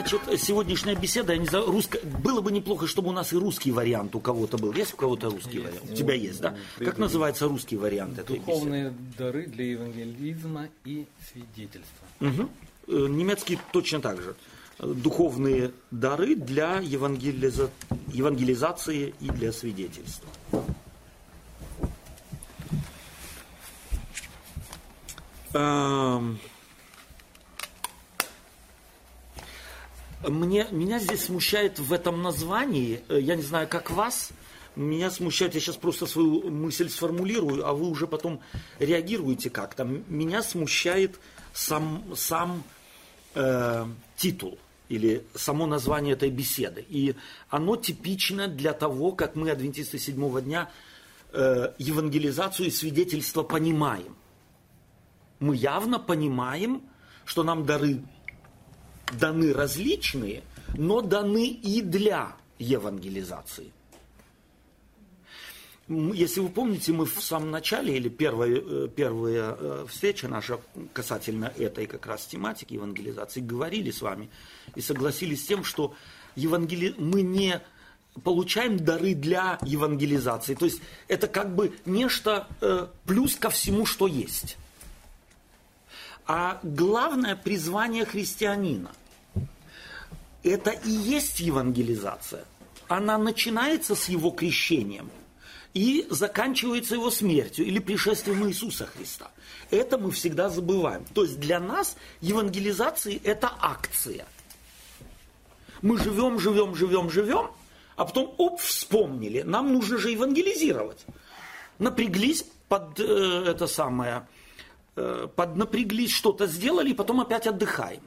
Значит, сегодняшняя беседа, я не знаю, русско... было бы неплохо, чтобы у нас и русский вариант у кого-то был. Есть у кого-то русский есть. вариант? У тебя есть, да? Как называется русский вариант этой Духовные беседы? дары для евангелизма и свидетельства. Угу. Немецкий точно так же. Духовные дары для евангелиза... евангелизации и для свидетельства. Эм... Мне, меня здесь смущает в этом названии, э, я не знаю, как вас, меня смущает, я сейчас просто свою мысль сформулирую, а вы уже потом реагируете как-то. Меня смущает сам, сам э, титул или само название этой беседы. И оно типично для того, как мы, адвентисты седьмого дня, э, евангелизацию и свидетельство понимаем. Мы явно понимаем, что нам дары даны различные, но даны и для евангелизации. Если вы помните, мы в самом начале, или первая, э, первая э, встреча наша касательно этой как раз тематики евангелизации, говорили с вами и согласились с тем, что евангели... мы не получаем дары для евангелизации. То есть это как бы нечто э, плюс ко всему, что есть. А главное призвание христианина это и есть евангелизация. Она начинается с его крещением и заканчивается его смертью или пришествием Иисуса Христа. Это мы всегда забываем. То есть для нас евангелизация – это акция. Мы живем, живем, живем, живем, а потом, оп, вспомнили, нам нужно же евангелизировать. Напряглись под э, это самое, поднапряглись, что-то сделали, и потом опять отдыхаем.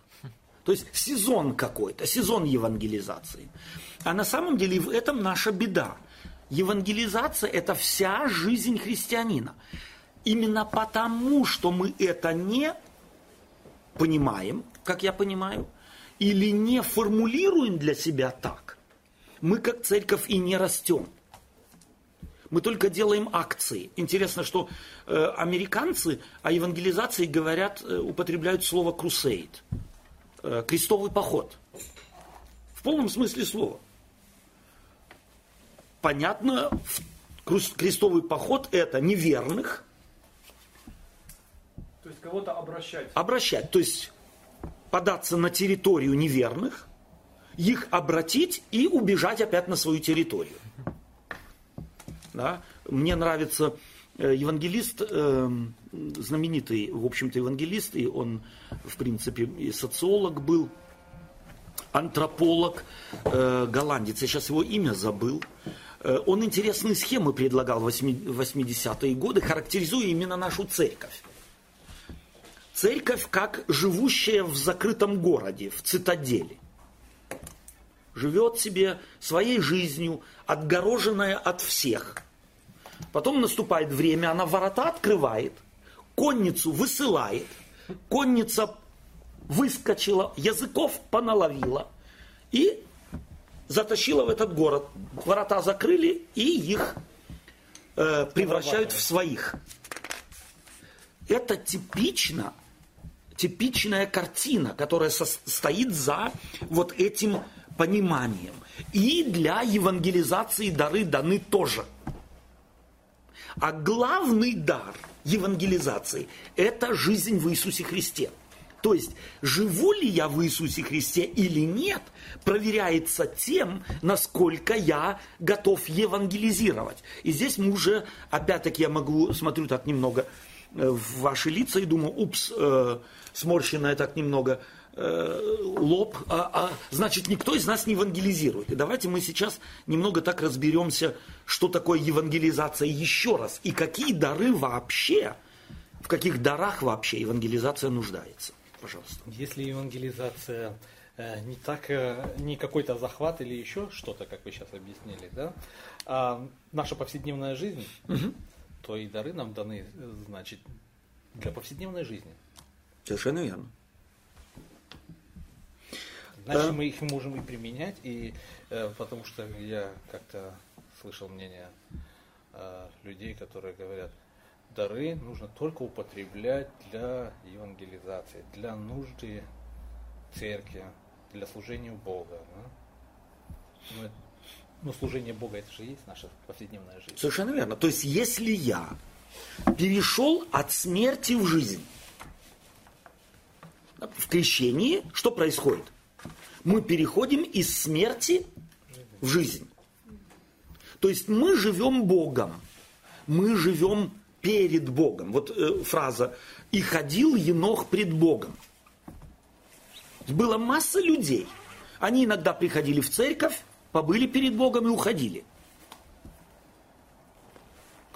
То есть сезон какой-то, сезон евангелизации. А на самом деле в этом наша беда. Евангелизация – это вся жизнь христианина. Именно потому, что мы это не понимаем, как я понимаю, или не формулируем для себя так, мы как церковь и не растем. Мы только делаем акции. Интересно, что э, американцы о евангелизации говорят, э, употребляют слово «крусейд». Э, крестовый поход. В полном смысле слова. Понятно, крестовый поход это неверных. То есть кого-то обращать. Обращать, то есть податься на территорию неверных, их обратить и убежать опять на свою территорию. Да? Мне нравится Э, евангелист, э, знаменитый, в общем-то, евангелист, и он, в принципе, и социолог был, антрополог, э, голландец, я сейчас его имя забыл. Он интересные схемы предлагал в 80-е годы, характеризуя именно нашу церковь. Церковь как живущая в закрытом городе, в цитадели. Живет себе своей жизнью, отгороженная от всех – Потом наступает время, она ворота открывает, конницу высылает, конница выскочила, языков поналовила и затащила в этот город. Ворота закрыли и их э, превращают в своих. Это типично, типичная картина, которая со, стоит за вот этим пониманием. И для евангелизации дары даны тоже. А главный дар евангелизации – это жизнь в Иисусе Христе. То есть, живу ли я в Иисусе Христе или нет, проверяется тем, насколько я готов евангелизировать. И здесь мы уже, опять-таки, я могу, смотрю так немного э, в ваши лица и думаю, упс, э, сморщенное так немного Э, лоб, а, а, значит, никто из нас не евангелизирует. И давайте мы сейчас немного так разберемся, что такое евангелизация еще раз, и какие дары вообще, в каких дарах вообще евангелизация нуждается. Пожалуйста. Если евангелизация э, не так, э, не какой-то захват или еще что-то, как вы сейчас объяснили, да, а наша повседневная жизнь, угу. то и дары нам даны, значит, для повседневной жизни. Совершенно верно. Значит, мы их можем и применять, и э, потому что я как-то слышал мнение э, людей, которые говорят, дары нужно только употреблять для евангелизации, для нужды церкви. для служения Бога. Да? Ну, ну, служение Бога это же есть наша повседневная жизнь. Совершенно верно. То есть, если я перешел от смерти в жизнь, в крещении что происходит? Мы переходим из смерти в жизнь. То есть мы живем Богом, мы живем перед Богом. Вот э, фраза «И ходил Енох пред Богом». Была масса людей. Они иногда приходили в церковь, побыли перед Богом и уходили.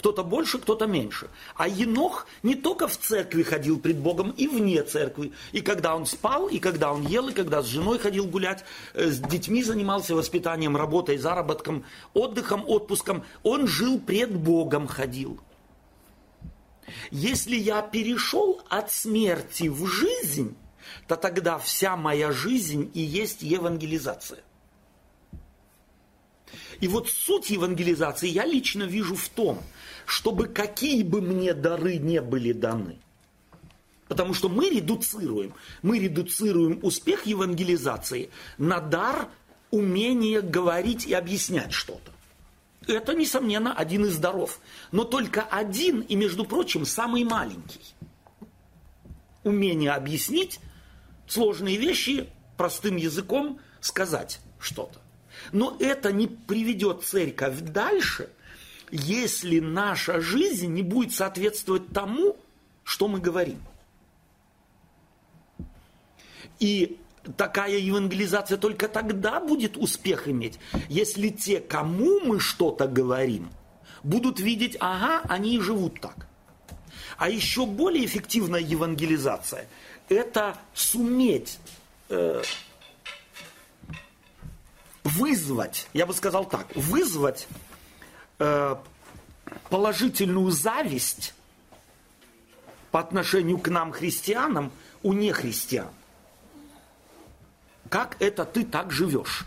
Кто-то больше, кто-то меньше. А Енох не только в церкви ходил пред Богом, и вне церкви. И когда он спал, и когда он ел, и когда с женой ходил гулять, э, с детьми занимался воспитанием, работой, заработком, отдыхом, отпуском, он жил пред Богом, ходил. Если я перешел от смерти в жизнь, то тогда вся моя жизнь и есть евангелизация. И вот суть евангелизации я лично вижу в том, чтобы какие бы мне дары не были даны. Потому что мы редуцируем, мы редуцируем успех евангелизации на дар умения говорить и объяснять что-то. Это, несомненно, один из даров. Но только один, и, между прочим, самый маленький. Умение объяснить сложные вещи простым языком, сказать что-то. Но это не приведет церковь дальше, если наша жизнь не будет соответствовать тому, что мы говорим. И такая евангелизация только тогда будет успех иметь, если те, кому мы что-то говорим, будут видеть, ага, они и живут так. А еще более эффективная евангелизация – это суметь э, вызвать, я бы сказал так, вызвать э, положительную зависть по отношению к нам, христианам, у нехристиан. Как это ты так живешь?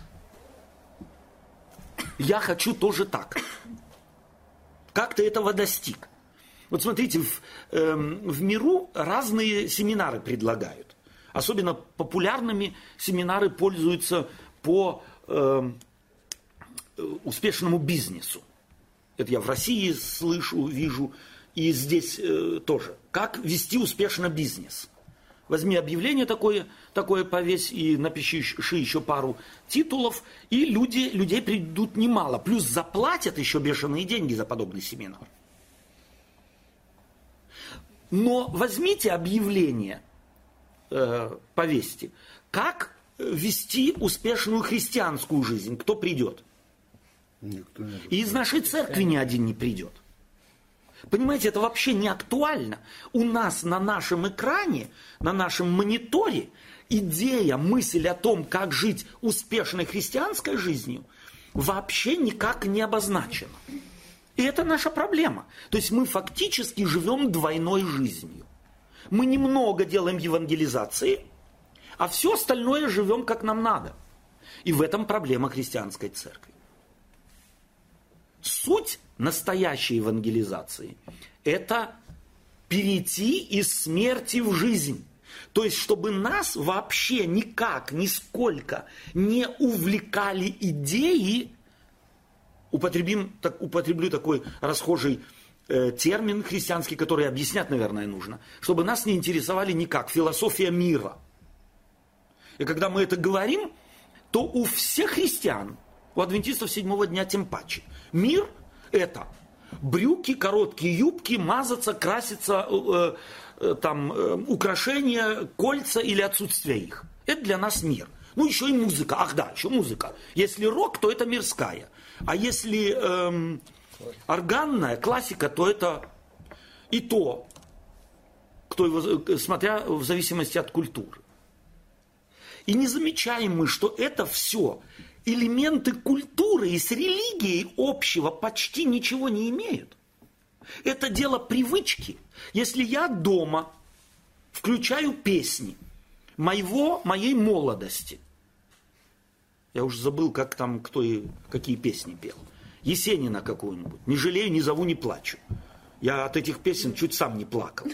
Я хочу тоже так. Как ты этого достиг? Вот смотрите, в, э, в миру разные семинары предлагают. Особенно популярными семинары пользуются по э, успешному бизнесу. Это я в России слышу, вижу, и здесь э, тоже. Как вести успешно бизнес? Возьми объявление такое, такое повесь и напиши еще пару титулов, и люди, людей придут немало. Плюс заплатят еще бешеные деньги за подобный семинар. Но возьмите объявление, э, повесьте, как вести успешную христианскую жизнь. Кто придет? Никто не И из нашей церкви ни один не придет. Понимаете, это вообще не актуально. У нас на нашем экране, на нашем мониторе идея, мысль о том, как жить успешной христианской жизнью, вообще никак не обозначена. И это наша проблема. То есть мы фактически живем двойной жизнью. Мы немного делаем евангелизации, а все остальное живем как нам надо. И в этом проблема христианской церкви. Суть настоящей евангелизации – это перейти из смерти в жизнь. То есть, чтобы нас вообще никак, нисколько не увлекали идеи, употребим, так, употреблю такой расхожий э, термин христианский, который объяснять, наверное, нужно, чтобы нас не интересовали никак философия мира – и когда мы это говорим, то у всех христиан, у адвентистов седьмого дня тем паче, мир – это брюки, короткие юбки, мазаться, краситься, э, э, там, э, украшения, кольца или отсутствие их. Это для нас мир. Ну, еще и музыка. Ах да, еще музыка. Если рок, то это мирская. А если эм, органная классика, то это и то, кто его, э, смотря в зависимости от культуры. И не замечаем мы, что это все элементы культуры и с религией общего почти ничего не имеют. Это дело привычки. Если я дома включаю песни моего, моей молодости, я уже забыл, как там, кто и какие песни пел. Есенина какую-нибудь. Не жалею, не зову, не плачу. Я от этих песен чуть сам не плакал.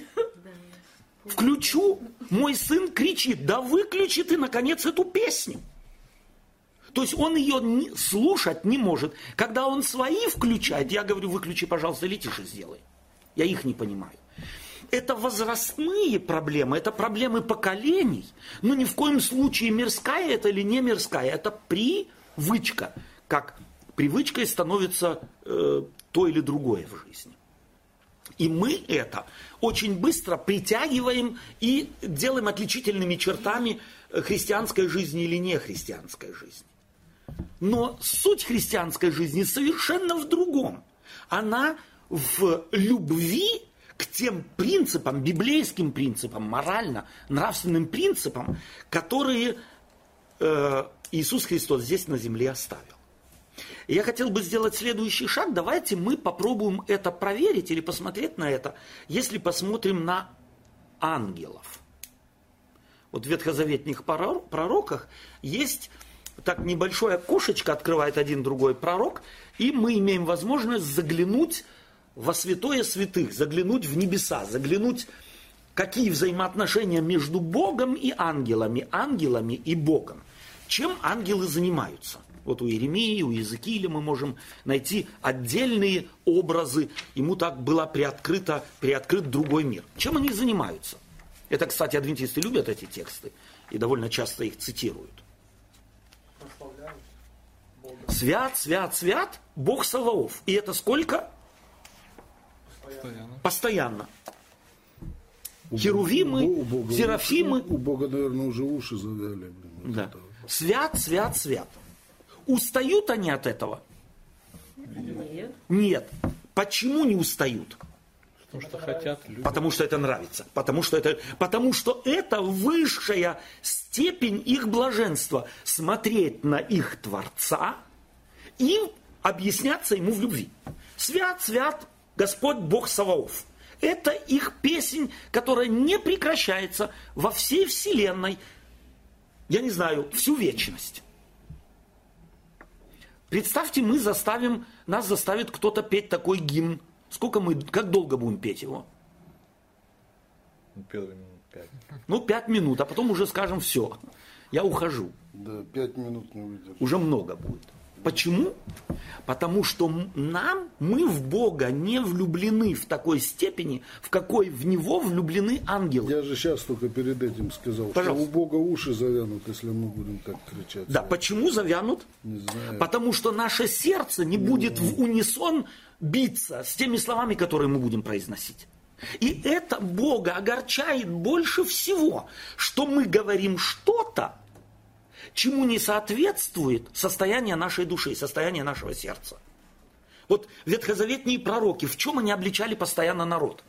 Включу, мой сын кричит, да выключи ты, наконец, эту песню. То есть он ее не, слушать не может. Когда он свои включает, я говорю, выключи, пожалуйста, или тише сделай. Я их не понимаю. Это возрастные проблемы, это проблемы поколений. Но ни в коем случае мирская это или не мирская. Это привычка. Как привычкой становится э, то или другое в жизни. И мы это очень быстро притягиваем и делаем отличительными чертами христианской жизни или не христианской жизни. Но суть христианской жизни совершенно в другом. Она в любви к тем принципам, библейским принципам, морально-нравственным принципам, которые э, Иисус Христос здесь на земле оставил. Я хотел бы сделать следующий шаг. Давайте мы попробуем это проверить или посмотреть на это, если посмотрим на ангелов. Вот в ветхозаветных пророках есть так небольшое окошечко, открывает один другой пророк, и мы имеем возможность заглянуть во святое святых, заглянуть в небеса, заглянуть, какие взаимоотношения между Богом и ангелами, ангелами и Богом. Чем ангелы занимаются? Вот у Иеремии, у Иезекииля мы можем найти отдельные образы. Ему так было приоткрыто, приоткрыт другой мир. Чем они занимаются? Это, кстати, адвентисты любят эти тексты и довольно часто их цитируют. Свят, свят, свят, Бог Саваоф. И это сколько? Постоянно. Постоянно. Херувимы, у Бога, Серафимы. У Бога, наверное, уже уши завяли. Да. Свят, свят, свят. Устают они от этого? Нет. Нет. Почему не устают? Потому что хотят люди. Потому что это нравится. Потому что это, потому что это высшая степень их блаженства. Смотреть на их Творца и объясняться ему в любви. Свят, свят, Господь Бог Саваоф. Это их песнь, которая не прекращается во всей вселенной, я не знаю, всю вечность. Представьте, мы заставим, нас заставит кто-то петь такой гимн. Сколько мы, как долго будем петь его? Ну, первые минут пять. Ну, пять минут, а потом уже скажем все. Я ухожу. Да, пять минут не выдержу. Уже много будет. Почему? Потому что нам, мы в Бога не влюблены в такой степени, в какой в Него влюблены ангелы. Я же сейчас только перед этим сказал, Пожалуйста. что у Бога уши завянут, если мы будем так кричать. Да, почему завянут? Не знаю. Потому что наше сердце не будет в унисон биться с теми словами, которые мы будем произносить. И это Бога огорчает больше всего, что мы говорим что-то, чему не соответствует состояние нашей души, состояние нашего сердца. Вот ветхозаветные пророки, в чем они обличали постоянно народ?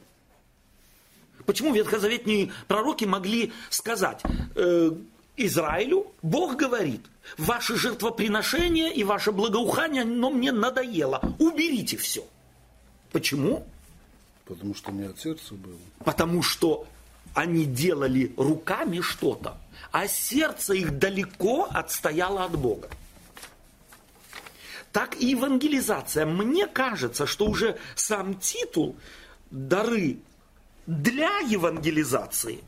Почему ветхозаветные пророки могли сказать э, Израилю, Бог говорит, ваше жертвоприношение и ваше благоухание, но мне надоело, уберите все. Почему? Потому что не от сердца было. Потому что они делали руками что-то, а сердце их далеко отстояло от Бога. Так и евангелизация. Мне кажется, что уже сам титул «Дары для евангелизации»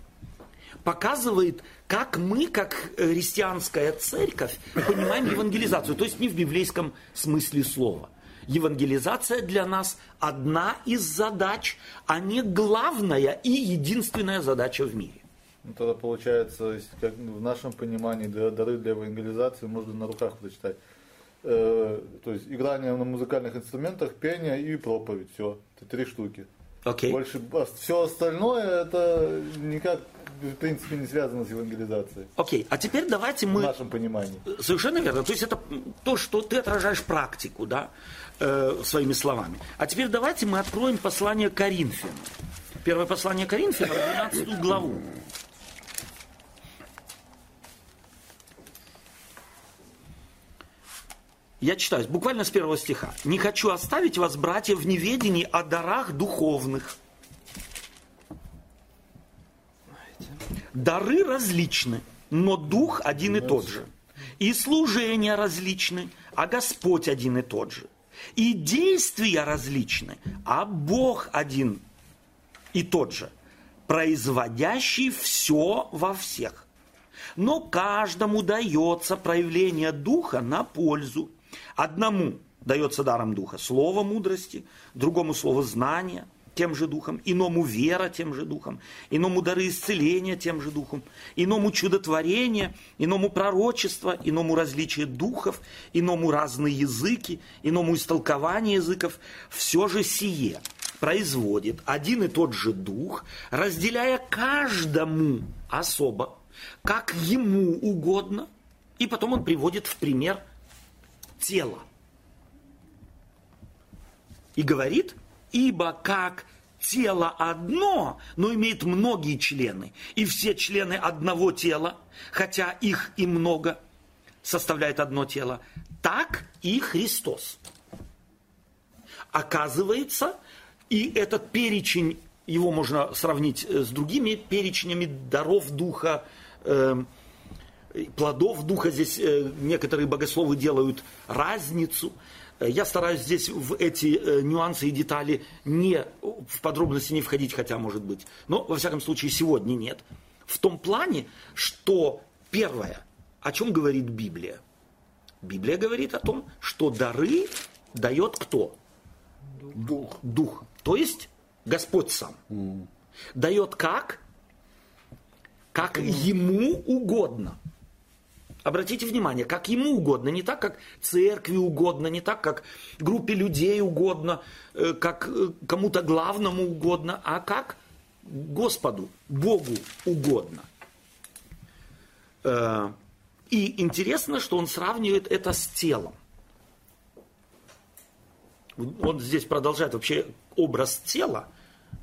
показывает, как мы, как христианская церковь, понимаем евангелизацию. То есть не в библейском смысле слова. Евангелизация для нас одна из задач, а не главная и единственная задача в мире. Ну, тогда получается, как в нашем понимании, дары для евангелизации можно на руках прочитать. Э, то есть играние на музыкальных инструментах, пение и проповедь. Все. Это три штуки. Окей. Больше все остальное это никак в принципе не связано с евангелизацией. Окей, а теперь давайте мы... В нашем понимании. Совершенно верно. То есть это то, что ты отражаешь практику, да, э, своими словами. А теперь давайте мы откроем послание Коринфянам. Первое послание Коринфянам, 12 главу. Я читаю, буквально с первого стиха. «Не хочу оставить вас, братья, в неведении о дарах духовных». Дары различны, но дух один и тот же. И служения различны, а Господь один и тот же. И действия различны, а Бог один и тот же. производящий все во всех. Но каждому дается проявление духа на пользу. Одному дается даром духа слово мудрости, другому слово знания тем же духом, иному вера тем же духом, иному дары исцеления тем же духом, иному чудотворение, иному пророчество, иному различие духов, иному разные языки, иному истолкование языков. Все же сие производит один и тот же дух, разделяя каждому особо, как ему угодно, и потом он приводит в пример тело. И говорит, ибо как тело одно, но имеет многие члены, и все члены одного тела, хотя их и много, составляет одно тело, так и Христос. Оказывается, и этот перечень, его можно сравнить э, с другими перечнями даров Духа, э, плодов Духа. Здесь э, некоторые богословы делают разницу. Я стараюсь здесь в эти нюансы и детали не в подробности не входить, хотя может быть. Но, во всяком случае, сегодня нет. В том плане, что первое, о чем говорит Библия? Библия говорит о том, что дары дает кто? Дух. Дух. То есть Господь сам. Дает как? Как ему угодно. Обратите внимание, как ему угодно, не так, как церкви угодно, не так, как группе людей угодно, э, как э, кому-то главному угодно, а как Господу, Богу угодно. Э, И интересно, что он сравнивает это с телом. Он здесь продолжает вообще образ тела.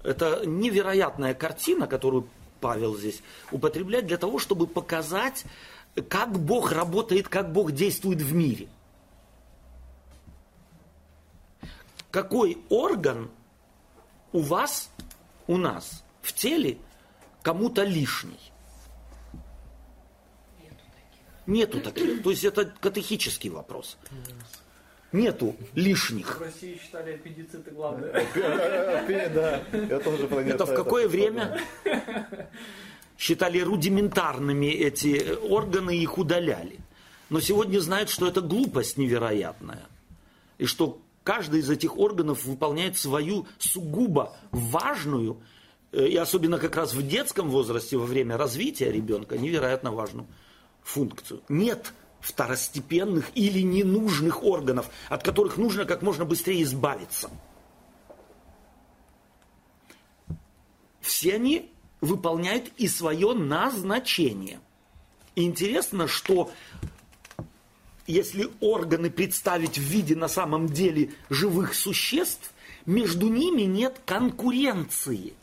Это невероятная картина, которую Павел здесь употребляет для того, чтобы показать, как Бог работает, как Бог действует в мире. Какой орган у вас, у нас в теле кому-то лишний? Нету таких. То есть это катехический вопрос. Нету лишних. В России считали аппендициты главные. Да, я тоже про Это в какое время считали рудиментарными эти органы и их удаляли. Но сегодня знают, что это глупость невероятная. И что каждый из этих органов выполняет свою сугубо важную, э, и особенно как раз в детском возрасте, во время развития ребенка, невероятно важную функцию. Нет второстепенных или ненужных органов, от которых нужно как можно быстрее избавиться. Все они выполняют и свое назначение. Интересно, что если органы представить в виде на самом деле живых существ, между ними нет конкуренции.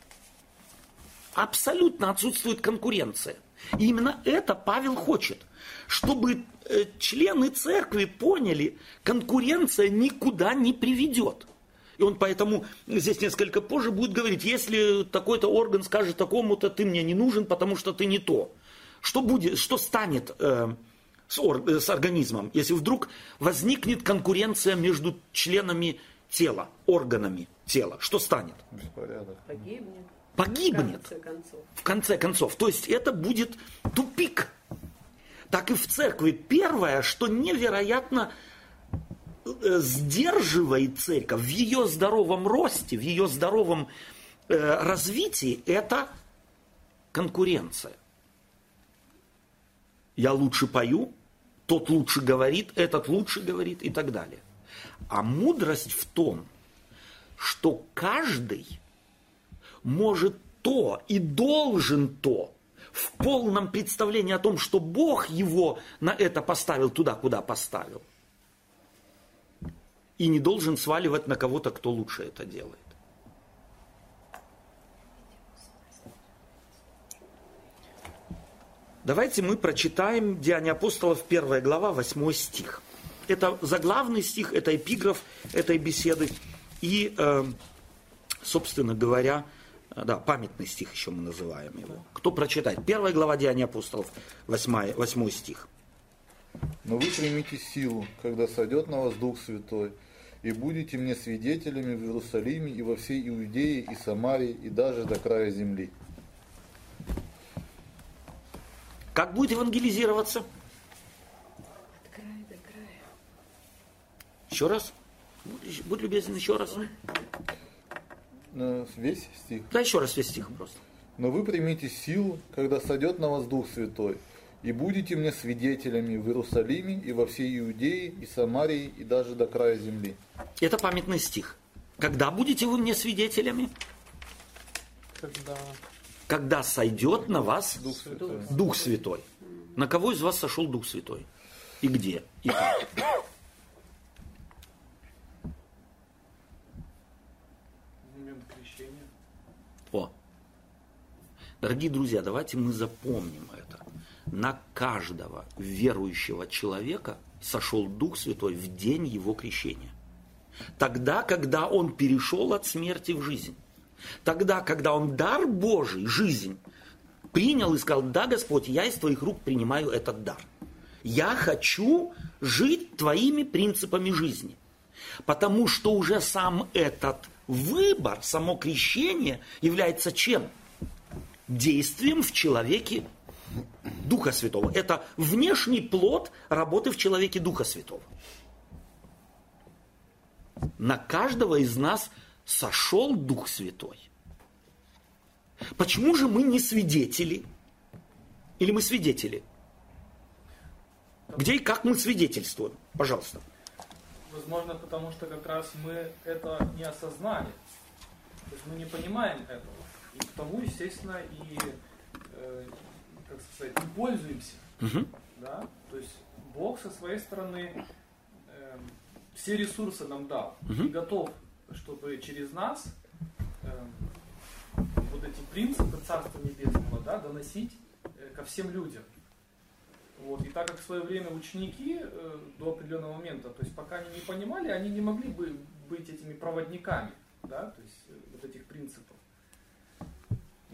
Абсолютно отсутствует конкуренция. И именно это Павел хочет, чтобы э, члены церкви поняли, конкуренция никуда не приведет. И он поэтому здесь несколько позже будет говорить, если такой-то орган скажет такому-то, ты мне не нужен, потому что ты не то. Что будет, что станет э, с, ор, э, с организмом, если вдруг возникнет конкуренция между членами тела, органами тела? Что станет? Беспорядок. Погибнет. Погибнет. В конце концов. В конце концов. То есть это будет тупик. Так и в церкви. Первое, что невероятно сдерживает церковь в ее здоровом росте, в ее здоровом э, развитии, это конкуренция. Я лучше пою, тот лучше говорит, этот лучше говорит и так далее. А мудрость в том, что каждый может то и должен то в полном представлении о том, что Бог его на это поставил туда, куда поставил. И не должен сваливать на кого-то, кто лучше это делает. Давайте мы прочитаем Деяния апостолов, 1 глава, 8 стих. Это заглавный стих, это эпиграф этой беседы. И, э, собственно говоря, э, да, памятный стих еще мы называем его. Кто прочитает? Первая глава Деяния апостолов, 8, 8 стих. Но вы примите силу, когда сойдет на вас Дух Святой, и будете мне свидетелями в Иерусалиме и во всей Иудее и Самарии и даже до края земли. Как будет евангелизироваться? От края до края. Еще раз. Будь, любезен, еще раз. Весь стих. Да, еще раз весь стих просто. Но вы примите силу, когда сойдет на вас Дух Святой, и будете мне свидетелями в Иерусалиме и во всей Иудее и Самарии и даже до края земли. Это памятный стих. Когда будете вы мне свидетелями? Когда Когда сойдет на вас Дух Святой. Дух Святой. На кого из вас сошел Дух Святой? И где? И как? В момент крещения. О. Дорогие друзья, давайте мы запомним это. На каждого верующего человека сошел Дух Святой в день его крещения. Тогда, когда он перешел от смерти в жизнь. Тогда, когда он дар Божий, жизнь, принял и сказал, да, Господь, я из твоих рук принимаю этот дар. Я хочу жить твоими принципами жизни. Потому что уже сам этот выбор, само крещение является чем? Действием в человеке Духа Святого. Это внешний плод работы в человеке Духа Святого. На каждого из нас сошел Дух Святой. Почему же мы не свидетели? Или мы свидетели? Где и как мы свидетельствуем? Пожалуйста. Возможно, потому что как раз мы это не осознали. То есть мы не понимаем этого. И потому, естественно, и, э, как сказать, не пользуемся. Мгм. Да? То есть Бог со своей стороны эм, все ресурсы нам дал. И готов, чтобы через нас эм, вот эти принципы Царства Небесного да, доносить э, ко всем людям. Вот. И так как в свое время ученики э, до определенного момента, то есть пока они не понимали, они не могли бы быть этими проводниками, да, то есть э, вот этих принципов.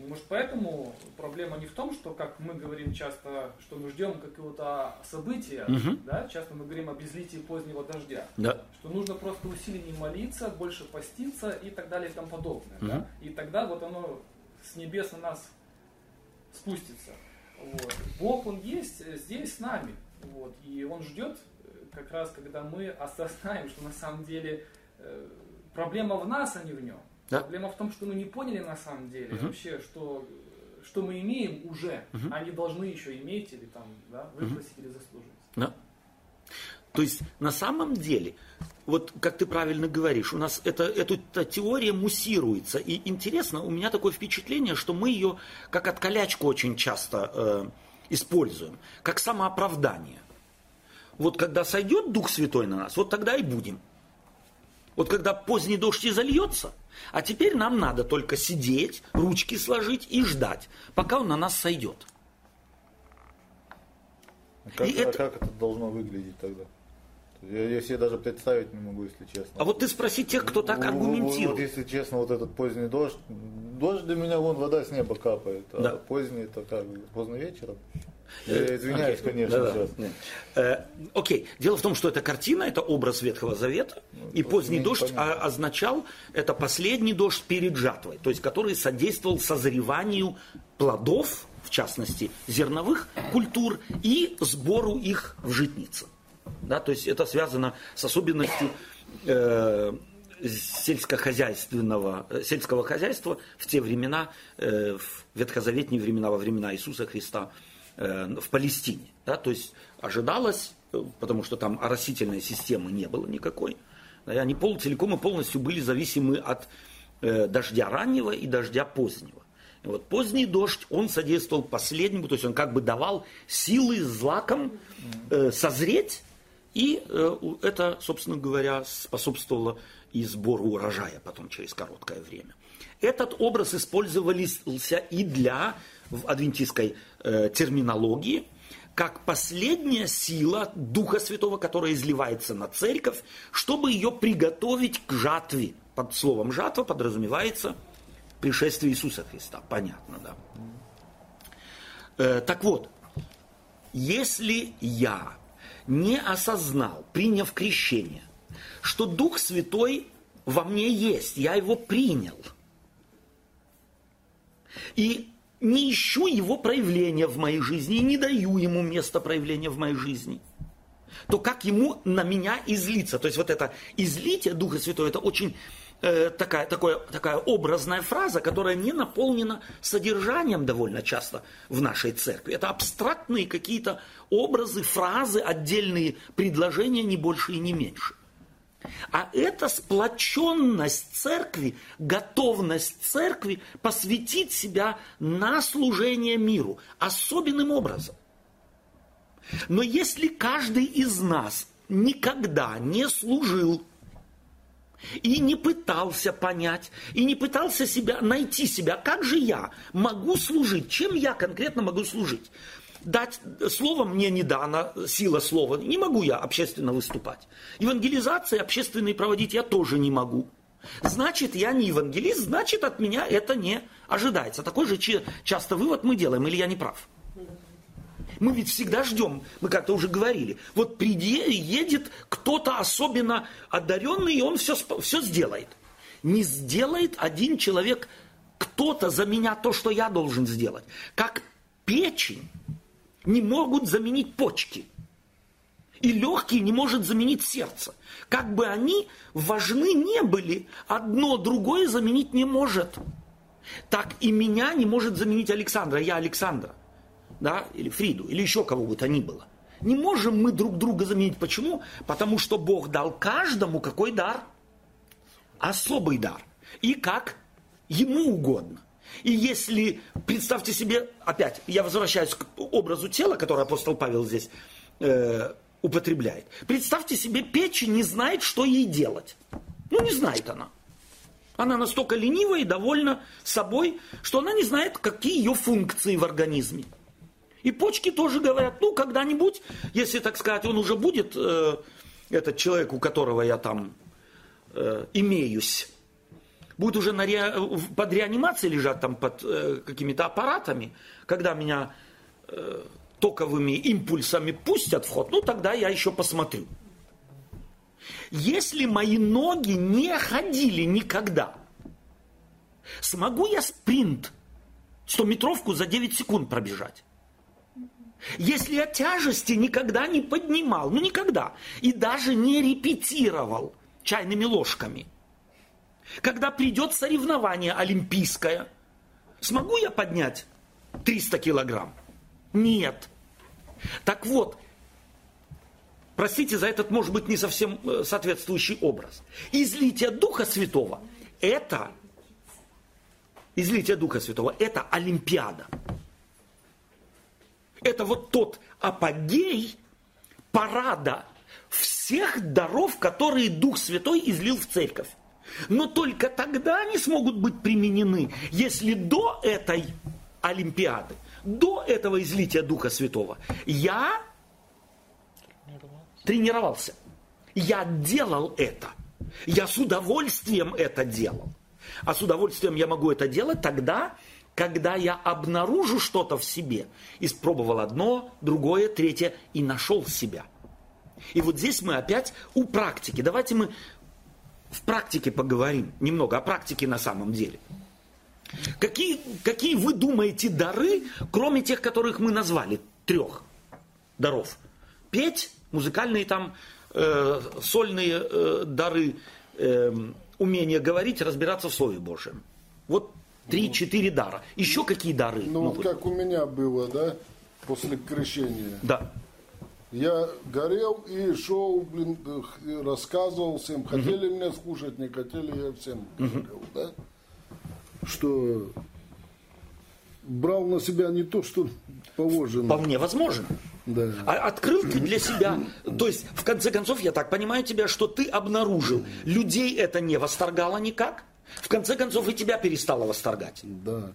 И, Может, поэтому проблема не в том, что, как мы говорим часто, что мы ждем какого-то события, Мгм. да, часто мы говорим об излитии позднего дождя, Да. что нужно просто усиленнее молиться, больше поститься и так далее и тому подобное. Мгм. Да? И тогда вот оно с небес на нас спустится. Вот. Бог, Он есть э, здесь с нами. Вот. И Он ждет э, как раз, когда мы осознаем, что на самом деле э, проблема в нас, а не в Нем. Да. Проблема в том, что мы не поняли на самом деле вообще, что, что мы имеем уже, а не должны еще иметь или там, да, выпросить или заслужить. Да. То есть на самом деле, вот как ты правильно говоришь, у нас это, эта, эта теория муссируется. И интересно, у меня такое впечатление, что мы ее как откалячку очень часто э, используем, как самооправдание. Вот когда сойдет Дух Святой на нас, вот тогда и будем. Вот когда поздний дождь и зальется, а теперь нам надо только сидеть, ручки сложить и ждать, пока он на нас сойдет. А Как, И а это- как это должно выглядеть тогда? Я, я себе даже представить не могу, если честно. А вот ты спроси тех, кто так аргументирует. Вот, если честно, вот этот поздний дождь. Дождь для меня, вон вода с неба капает. А Да. поздний это как? Поздно вечером? Я извиняюсь, Окей. конечно, Да-да. сейчас. Нет. Э, Окей, дело в том, что эта картина, это образ Ветхого Завета, и поздний дождь непонятно. а- означал, это последний дождь перед жатвой, то есть который содействовал созреванию плодов, в частности, зерновых культур, и сбору их в житнице. Да, то есть это связано с особенностью э, сельскохозяйственного, э, сельского хозяйства в те времена, э, в ветхозаветные времена, во времена Иисуса Христа э, в Палестине. Да, то есть ожидалось, потому что там оросительной системы не было никакой, они пол, целиком и полностью были зависимы от э, дождя раннего и дождя позднего. И вот поздний дождь, он содействовал последнему, то есть он как бы давал силы злакам э, созреть, и э, это, собственно говоря, способствовало и сбору урожая потом через короткое время. Этот образ использовался и для в адвентистской э, терминологии, как последняя сила Духа Святого, которая изливается на церковь, чтобы ее приготовить к жатве. Под словом жатва подразумевается пришествие Иисуса Христа. Понятно, да. Э, так вот, если я не осознал, приняв крещение, что Дух Святой во мне есть, я его принял, и не ищу его проявления в моей жизни не даю ему место проявления в моей жизни, то как ему на меня излиться? То есть вот это излитие Духа Святого, это очень э, такая, такое, такая образная фраза, которая не наполнена содержанием довольно часто в нашей церкви. Это абстрактные какие-то образы, фразы, отдельные предложения, не больше и не меньше. А это сплоченность церкви, готовность церкви посвятить себя на служение миру особенным образом. Но если каждый из нас никогда не служил и не пытался понять, и не пытался себя, найти себя, как же я могу служить, чем я конкретно могу служить, дать слово мне не дано, сила слова. Не могу я общественно выступать. Евангелизации общественные проводить я тоже не могу. Значит, я не евангелист, значит, от меня это не ожидается. Такой же часто вывод мы делаем, или я не прав? Мы ведь всегда ждем, мы как-то уже говорили, вот приедет кто-то особенно одаренный, и он все, все сделает. Не сделает один человек, кто-то за меня то, что я должен сделать. Как печень не могут заменить почки. И легкие не может заменить сердце. Как бы они важны не были, одно другое заменить не может. Так и меня не может заменить Александра, я Александра. Да? Или Фриду, или еще кого бы то ни было. Не можем мы друг друга заменить. Почему? Потому что Бог дал каждому какой дар? Особый дар. И как ему угодно. И если, представьте себе, опять, я возвращаюсь к образу тела, который апостол Павел здесь э, употребляет. Представьте себе, печень не знает, что ей делать. Ну, не знает она. Она настолько ленива и довольна собой, что она не знает, какие ее функции в организме. И почки тоже говорят, ну, когда-нибудь, если, так сказать, он уже будет, э, этот человек, у которого я там э, имеюсь, будет уже на ре... под реанимацией лежать там под э, какими-то аппаратами, когда меня э, токовыми импульсами пустят в ход, ну тогда я еще посмотрю. Если мои ноги не ходили никогда, смогу я спринт 100-метровку за 9 секунд пробежать? Если я тяжести никогда не поднимал, ну никогда, и даже не репетировал чайными ложками – когда придет соревнование олимпийское, смогу я поднять 300 килограмм? Нет. Так вот, простите за этот, может быть, не совсем э, соответствующий образ. Излитие Духа Святого – это излитие Духа Святого – это Олимпиада. Это вот тот апогей парада всех даров, которые Дух Святой излил в церковь. Но только тогда они смогут быть применены, если до этой Олимпиады, до этого излития Духа Святого я тренировался. Я делал это. Я с удовольствием это делал. А с удовольствием я могу это делать тогда, когда я обнаружу что-то в себе, испробовал одно, другое, третье и нашел себя. И вот здесь мы опять у практики. Давайте мы в практике поговорим, немного о практике на самом деле. Какие, какие вы думаете дары, кроме тех, которых мы назвали, трех даров? Петь, музыкальные там, э, сольные э, дары, э, умение говорить, разбираться в Слове Божьем. Вот три-четыре дара. Еще какие дары? Ну, вот как у меня было, да, после крещения. Да. Я горел и шел, блин, рассказывал всем. Хотели угу. меня слушать, не хотели, я всем говорил, да? Что брал на себя не то, что положено. Вполне возможно. Да. А открыл ты для себя, то есть, в конце концов, я так понимаю тебя, что ты обнаружил, людей это не восторгало никак, в конце концов и тебя перестало восторгать. Да.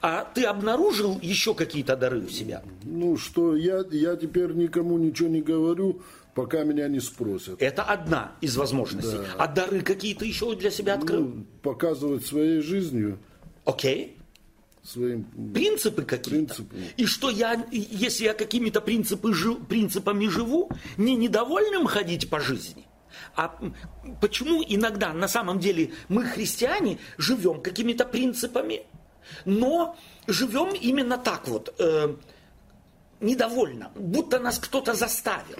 А ты обнаружил еще какие-то дары у себя? Ну, что я, я теперь никому ничего не говорю, пока меня не спросят. Это одна из возможностей. Да. А дары какие-то еще для себя открыл? Ну, показывать своей жизнью. Окей. Своим принципы какие-то. Принципы. И что я, если я какими-то принципы, принципами живу, не недовольным ходить по жизни? А почему иногда на самом деле мы, христиане, живем какими-то принципами, Но живем именно так вот, э, недовольно, будто нас кто-то заставил.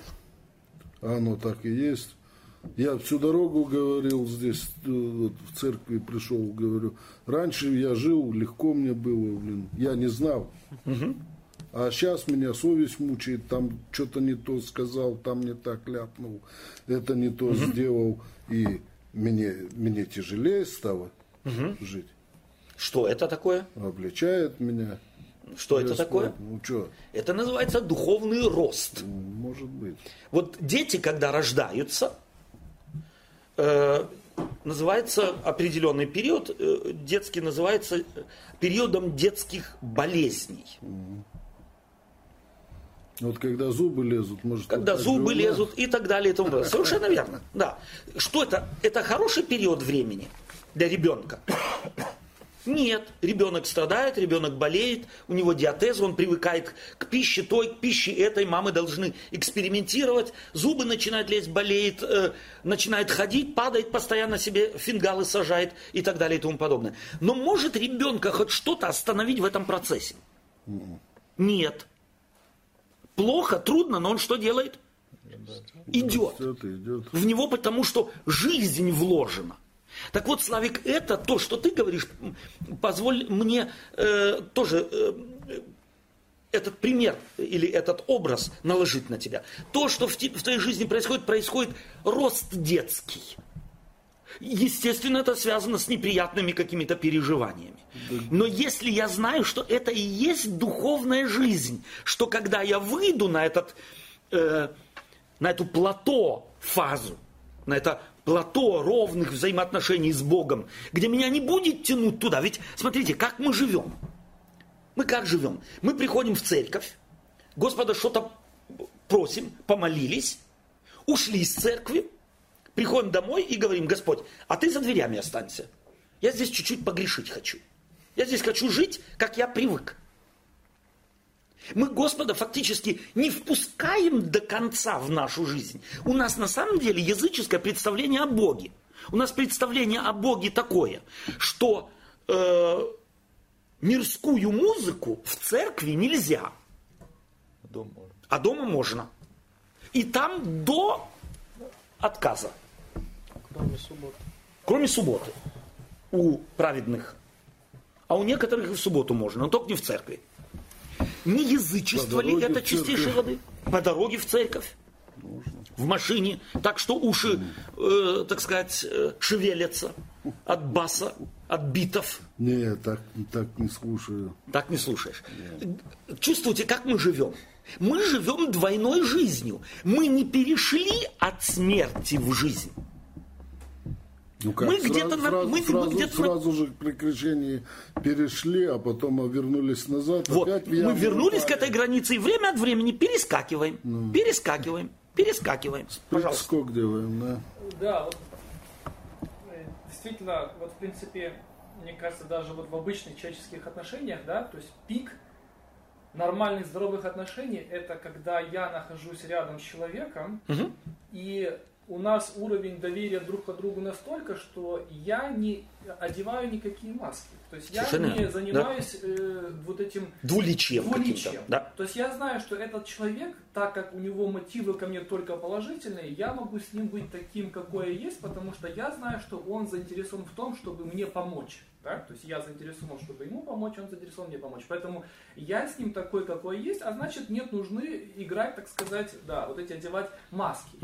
Оно так и есть. Я всю дорогу говорил здесь, э, вот в церкви пришел, говорю, раньше я жил, легко мне было, блин, я не знал. А сейчас меня совесть мучает, там что-то не то сказал, там не так ляпнул, это не то сделал, и мне, мне тяжелее стало жить. Что это такое? Обличает меня. Что это такое? Ну что, Это называется духовный рост. может быть. Вот дети, когда рождаются, э, называется определенный период, э, детский называется периодом детских болезней. Вот когда зубы лезут, может... Когда зубы нас. лезут и так далее и тому подобное. Совершенно верно. Да. Что это? Это хороший период времени для ребенка? Нет, ребенок страдает, ребенок болеет, у него диатез, он привыкает к пище той, к пище этой, мамы должны экспериментировать, зубы начинают лезть, болеет, э, начинает ходить, падает постоянно себе, фингалы сажает и так далее и тому подобное. Но может ребенка хоть что-то остановить в этом процессе? Нет. Плохо, трудно, но он что делает? Идет в него, потому что жизнь вложена. Так вот, Славик, это то, что ты говоришь, позволь мне э, тоже э, этот пример или этот образ наложить на тебя. То, что в, в твоей жизни происходит, происходит рост детский. Естественно, это связано с неприятными какими-то переживаниями. Но если я знаю, что это и есть духовная жизнь, что когда я выйду на этот, э, на эту плато фазу, на это плато ровных взаимоотношений с Богом, где меня не будет тянуть туда. Ведь смотрите, как мы живем. Мы как живем? Мы приходим в церковь, Господа что-то просим, помолились, ушли из церкви, приходим домой и говорим, Господь, а ты за дверями останься. Я здесь чуть-чуть погрешить хочу. Я здесь хочу жить, как я привык. Мы Господа фактически не впускаем до конца в нашу жизнь. У нас на самом деле языческое представление о Боге. У нас представление о Боге такое, что э, мирскую музыку в церкви нельзя, а дома можно. И там до отказа, Кроме субботы. кроме субботы, у праведных. А у некоторых и в субботу можно, но только не в церкви. Не язычество ли это чистейшей воды? По дороге в церковь. В машине, так что уши, э, так сказать, э, шевелятся от баса, от битов. Не, так, так не слушаю. Так не слушаешь. Чувствуете, как мы живем? Мы живем двойной жизнью. Мы не перешли от смерти в жизнь. Ну как, Мы сразу, где-то на- сразу, мы- мы сразу, где-то на- сразу же к прекращению перешли, а потом вернулись назад. Вот, опять мы вернулись к этой границе и время от времени перескакиваем, перескакиваем, перескакиваем. Пожалуйста. Скок делаем, да. Да, вот действительно, вот в принципе, мне кажется, даже вот в обычных человеческих отношениях, да, то есть пик нормальных здоровых отношений это когда я нахожусь рядом с человеком, и у нас уровень доверия друг к другу настолько, что я не одеваю никакие маски. То есть я Совершенно не верно, занимаюсь э, вот этим Двуличием двуличием. Да. То есть я знаю, что этот человек, так как у него мотивы ко мне только положительные, я могу с ним быть таким, какой я есть, потому что я знаю, что он заинтересован в том, чтобы мне помочь. Да? То есть я заинтересован, чтобы ему помочь, он заинтересован мне помочь. Поэтому я с ним такой, какой есть, а значит нет нужны играть, так сказать, да, вот эти одевать маски.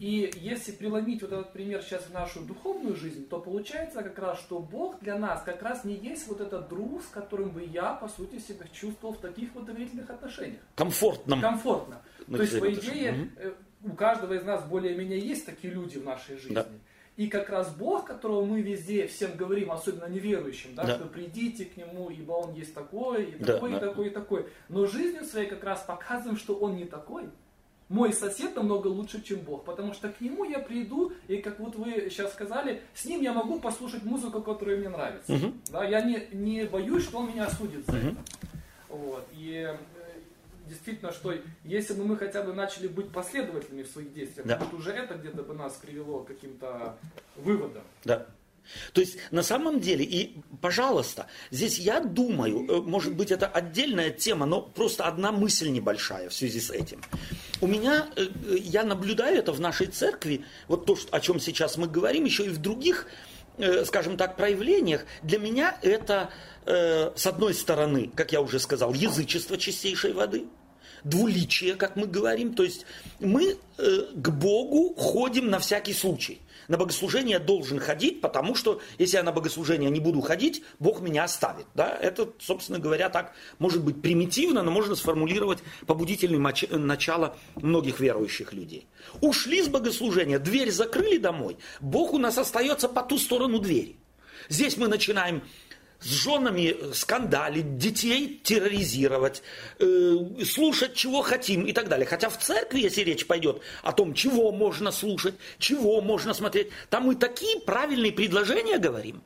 И если преломить вот этот пример сейчас в нашу духовную жизнь, то получается как раз, что Бог для нас как раз не есть вот этот друг, с которым бы я, по сути, себя чувствовал в таких вот доверительных отношениях. Комфортно. На То есть, по идее, э, у каждого из нас более-менее есть такие люди в нашей жизни. Да. И как раз Бог, которого мы везде всем говорим, особенно неверующим, да, Да. что придите к Нему, ибо Он есть такой, и такой, да. и такой, и такой. Но жизнью своей как раз показываем, что Он не такой. Мой сосед намного лучше, чем Бог, потому что к нему я приду, и как вот вы сейчас сказали, с ним я могу послушать музыку, которая мне нравится. Да, я не, не боюсь, что он меня осудит за это. Вот. И действительно, что если бы мы хотя бы начали быть последовательными в своих действиях, Да. вот уже это где-то бы нас привело к каким-то выводам. Да. То есть на самом деле, и пожалуйста, здесь я думаю, э, может быть это отдельная тема, но просто одна мысль небольшая в связи с этим. У меня, э, э, я наблюдаю это в нашей церкви, вот то, о чем сейчас мы говорим, еще и в других, скажем так, проявлениях. Для меня это, с одной стороны, как я уже сказал, язычество чистейшей воды – двуличие, как мы говорим. То есть мы э, к Богу ходим на всякий случай. На богослужение я должен ходить, потому что если я на богослужение не буду ходить, Бог меня оставит. Да? Это, собственно говоря, так может быть примитивно, но можно сформулировать побудительное начало многих верующих людей. Ушли с богослужения, дверь закрыли домой, Бог у нас остается по ту сторону двери. Здесь мы начинаем с женами скандалить, детей терроризировать, э, слушать, чего хотим и так далее. Хотя в церкви, если речь пойдет о том, чего можно слушать, чего можно смотреть, там мы такие правильные предложения говорим.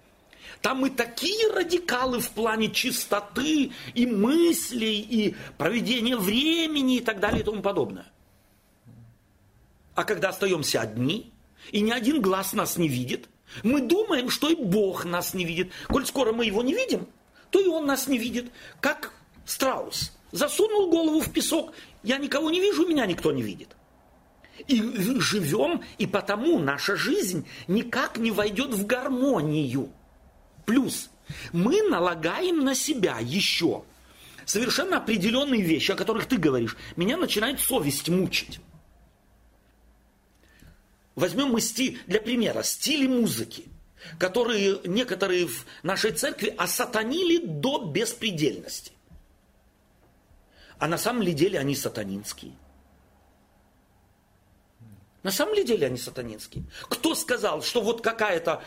Там мы такие радикалы в плане чистоты и мыслей, и проведения времени и так далее и тому подобное. А когда остаемся одни, и ни один глаз нас не видит, мы думаем, что и Бог нас не видит. Коль скоро мы его не видим, то и он нас не видит. Как страус. Засунул голову в песок, я никого не вижу, меня никто не видит. И живем, и потому наша жизнь никак не войдет в гармонию. Плюс мы налагаем на себя еще совершенно определенные вещи, о которых ты говоришь. Меня начинает совесть мучить. Возьмем мы стиль, для примера, стили музыки, которые некоторые в нашей церкви осатанили до беспредельности. А на самом ли деле они сатанинские? На самом ли деле они сатанинские? Кто сказал, что вот какая-то,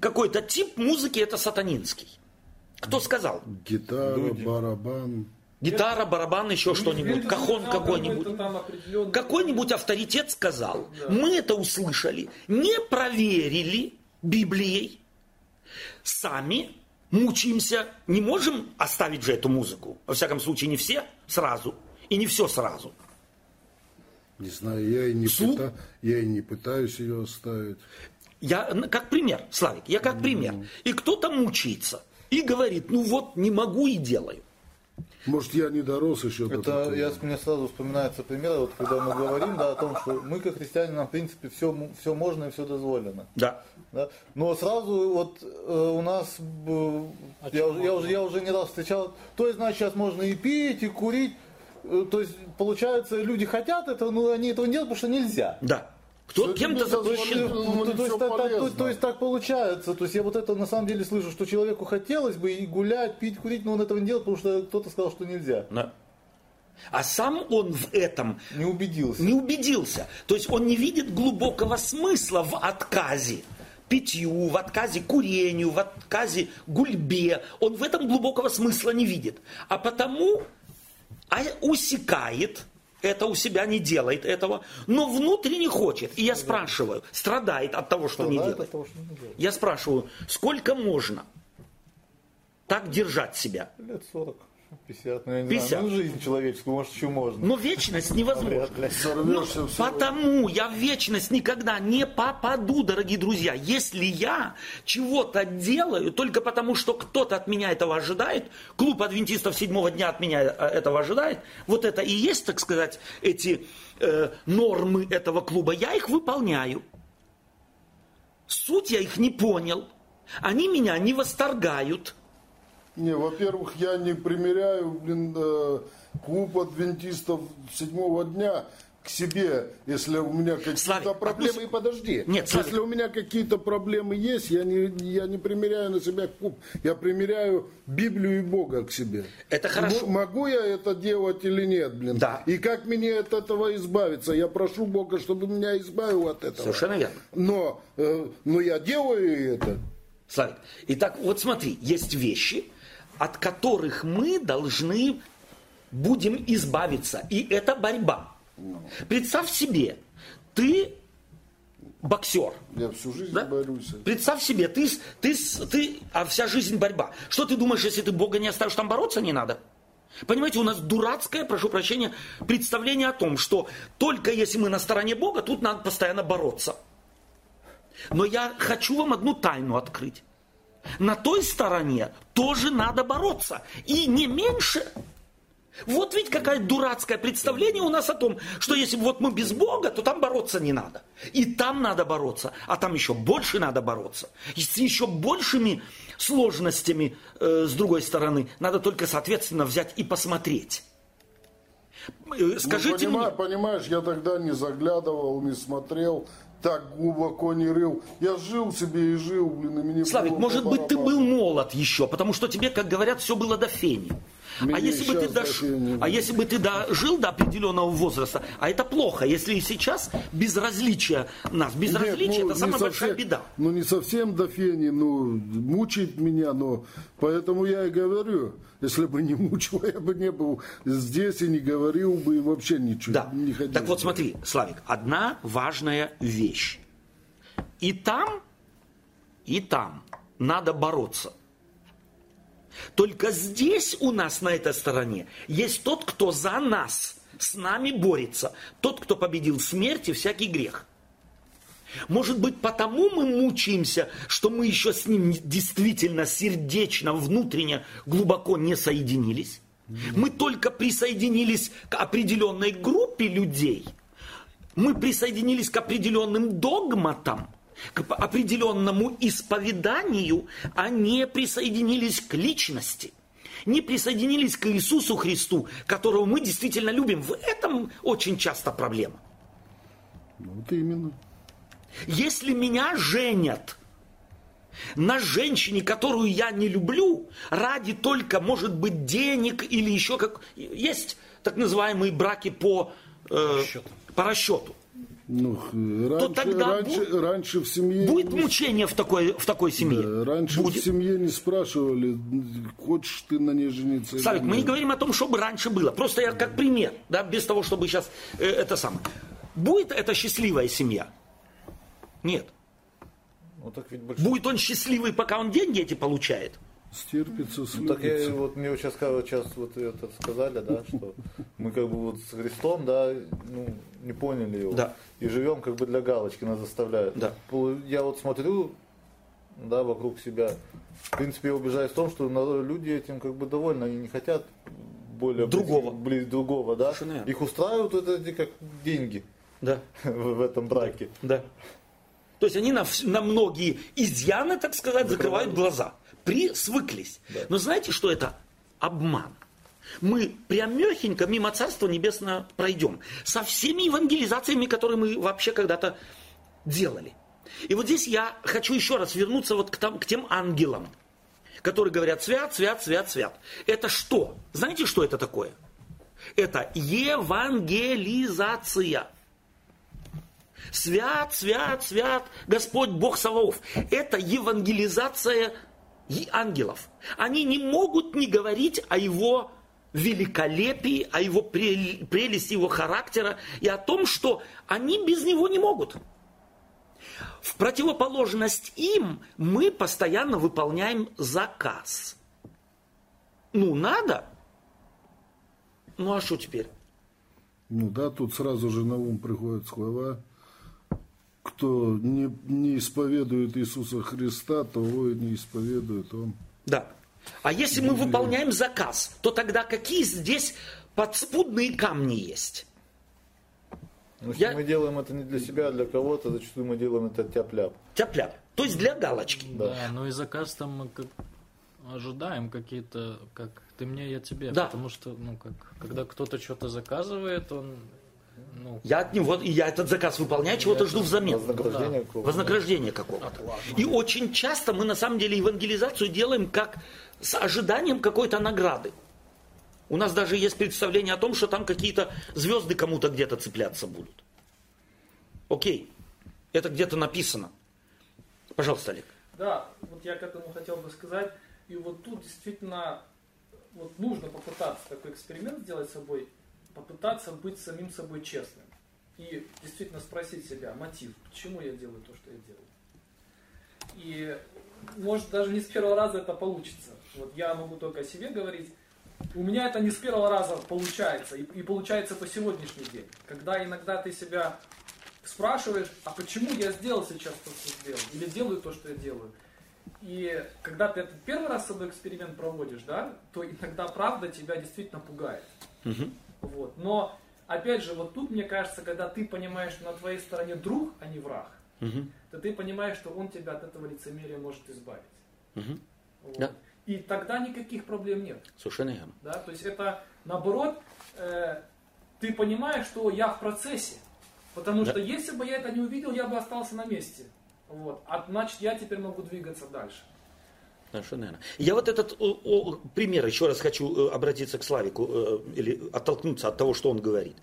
какой-то тип музыки это сатанинский? Кто сказал? Гитара, барабан. Гитара, барабан, еще что-нибудь, Это кахон какой-нибудь. Какой-нибудь авторитет сказал, мы это услышали, не проверили Библией, сами мучаемся, не можем оставить же эту музыку. Во всяком случае, не все сразу, и не все сразу. Не знаю, я и не, Слу- пыта- я и не пытаюсь ее оставить. Я как пример, Славик, я как пример. И кто-то мучается и говорит, ну вот, не могу и делаю. Может, я не дорос еще до Это такого. я, мне сразу вспоминается пример, вот когда мы говорим да, о том, что мы как христиане, нам в принципе все, все можно и все дозволено. Да. Да? Но сразу вот э, у нас, э, я, уже- я, уже, я уже не раз встречал, то есть, значит, сейчас можно и пить, и курить. Э, То есть, получается, люди хотят этого, но они этого не делают, потому что нельзя. Да. Кто, кем-то тебе дозволено? запрещено. Ну, то, есть, так, так- то- то есть так получается. То есть я вот это на самом деле слышу, что человеку хотелось бы и гулять, пить, курить, но он этого не делает, потому что кто-то сказал, что нельзя. Да. А сам он в этом Не убедился. не убедился. То есть он не видит глубокого смысла в отказе питью, в отказе курению, в отказе гульбе. Он в этом глубокого смысла не видит. А потому а усекает это у себя не делает этого, но внутренне хочет. И я спрашиваю, страдает от того, что не Страдает делает. от того, что не делает. Я спрашиваю, сколько можно так держать себя? Лет 40, 50, ну я не 50. знаю, ну жизнь человеческую, может еще можно. Но вечность невозможна. Сорвешься все. Потому я в вечность никогда не попаду, дорогие друзья. Если я чего-то делаю только потому, что кто-то от меня этого ожидает, клуб адвентистов седьмого дня от меня э, этого ожидает, вот это и есть, так сказать, эти э, нормы этого клуба, я их выполняю. Суть я их не понял. Они меня не восторгают. Не, во-первых, я не примеряю, блин, э, клуб адвентистов седьмого дня к себе, если у меня какие-то проблемы. одну И подожди. Нет, Славик. если у меня какие-то проблемы есть, я не, я не примеряю на себя клуб. Я примеряю Библию и Бога к себе. Это хорошо. Могу я это делать или нет, блин? Да. И как мне от этого избавиться? Я прошу Бога, чтобы меня избавил от этого. Совершенно верно. Но, э, но я делаю это. Славик, итак, вот смотри, есть вещи, от которых мы должны будем избавиться. И это борьба. Представь себе, ты боксер. Я всю жизнь Да? борюсь. Представь себе, ты, ты, ты, а вся жизнь борьба. Что ты думаешь, если ты Бога не оставишь, там бороться не надо? Понимаете, у нас дурацкое, прошу прощения, представление о том, что только если мы на стороне Бога, тут надо постоянно бороться. Но я хочу вам одну тайну открыть. На той стороне тоже надо бороться. И не меньше. Вот ведь какое дурацкое представление у нас о том, что если вот мы без Бога, то там бороться не надо. И там надо бороться, а там еще больше надо бороться. И с еще большими сложностями э, с другой стороны. Надо только, соответственно, взять и посмотреть. Э, Скажите ну, понимаешь, мне... понимаешь, я тогда не заглядывал, не смотрел, так глубоко не рыл. Я жил себе и жил, блин, и мне Славик, может быть, ты был молод еще, потому что тебе, как говорят, все было до фени. А если, бы ты дош... а если бы ты дожил до определенного возраста, а это плохо, если и сейчас безразличие нас, безразличие Нет, ну, это самая большая совсем- беда. Ну, не совсем до фени, ну, мучает меня, но поэтому я и говорю, если бы не мучил, я бы не был здесь и не говорил бы, и вообще ничего Да. не ходил. Так вот смотри, Славик, одна важная вещь. И там, и там надо бороться. Только здесь у нас на этой стороне есть тот, кто за нас, с нами борется. Тот, кто победил смерть и всякий грех. Может быть, потому мы мучаемся, что мы еще с ним действительно сердечно, внутренне, глубоко не соединились. Мы только присоединились к определенной группе людей. Мы присоединились к определенным догматам, к определенному исповеданию, а не присоединились к личности. Не присоединились к Иисусу Христу, которого мы действительно любим. В этом очень часто проблема. Ну, Вот именно. Если меня женят на женщине, которую я не люблю, ради только, может быть, денег или еще как... Есть так называемые браки по, э, расчету. по расчету. Ну, раньше, тогда раньше, бу- раньше в семье... Будет не- мучение в такой, в такой семье? Да, раньше Будет. в семье не спрашивали, хочешь ты на ней жениться Савик, мы не говорим о том, что бы раньше было. Просто я как пример, да, без того, чтобы сейчас э, это самое. Будет это счастливая семья? Нет. Ну так ведь большинство Будет он счастливый, пока он деньги эти получает? Стерпится, Ну, так я, слюбится. вот мне вот сейчас, сейчас вот это сказали, да, что мы как бы вот с Христом, да, ну, не поняли его. Да. И живем как бы для галочки, нас заставляют. Да. Я вот смотрю, да, вокруг себя. В принципе, я убеждаюсь в том, что люди этим как бы довольны, они не хотят более Другого. близ, близ другого, да. Совершенно верно. Их устраивают вот эти как деньги Да. в в этом браке. Да. То есть они на, на многие изъяны, так сказать, закрывают глаза. Присвыклись. Но знаете, что это? Обман. Мы прямехенько мимо Царства Небесного пройдем. Со всеми евангелизациями, которые мы вообще когда-то делали. И вот здесь я хочу еще раз вернуться вот к, там, к тем ангелам, которые говорят свят, свят, свят, свят. Это что? Знаете, что это такое? Это евангелизация. Свят, свят, свят, Господь Бог Саваоф. Это евангелизация и ангелов. Они не могут не говорить о его великолепии, о его прел- прелести его характера и о том, что они без него не могут. В противоположность им мы постоянно выполняем заказ. Ну, надо. Ну, а что теперь? Ну да, тут сразу же на ум приходят слова. Кто не, не исповедует Иисуса Христа, того и не исповедует Он. Да. А если мы выполняем заказ, то тогда какие здесь подспудные камни есть? Но если Я- мы делаем это не для себя, а для кого-то, зачастую мы делаем это тяп-ляп. Тяп-ляп. То есть для галочки. Да. Да, ну и заказ там мы как ожидаем какие-то, как ты мне, я тебе. Да. Потому что, ну, как, когда кто-то что-то заказывает, он, ну, Я от него, и я этот заказ выполняю, чего-то жду взамен. Вознаграждение какого-то. Вознаграждение какого-то. И очень часто мы на самом деле евангелизацию делаем как с ожиданием какой-то награды. У нас даже есть представление о том, что там какие-то звезды кому-то где-то цепляться будут. Окей, это где-то написано. Пожалуйста, Олег. Да, вот я к этому хотел бы сказать. И вот тут действительно вот нужно попытаться такой эксперимент сделать с собой, попытаться быть самим собой честным. И действительно спросить себя мотив, почему я делаю то, что я делаю. И может даже не с первого раза это получится. Вот я могу только о себе говорить. У меня это не с первого раза получается. И, и получается по сегодняшний день. Когда иногда ты себя спрашиваешь, а почему я сделал сейчас то, что сделал, или делаю то, что я делаю. И когда ты этот первый раз с собой эксперимент проводишь, да, то иногда правда тебя действительно пугает. Вот. Но, опять же, вот тут, мне кажется, когда ты понимаешь, что на твоей стороне друг, а не враг, то ты понимаешь, что он тебя от этого лицемерия может избавить. Вот. Да. И тогда никаких проблем нет. Совершенно верно. Да? То есть это наоборот, э, ты понимаешь, что я в процессе. Потому Да. что если бы я это не увидел, я бы остался на месте. Вот. А значит, я теперь могу двигаться дальше. Совершенно верно. Я вот этот о, о, пример еще раз хочу э, обратиться к Славику э, или оттолкнуться от того, что он говорит.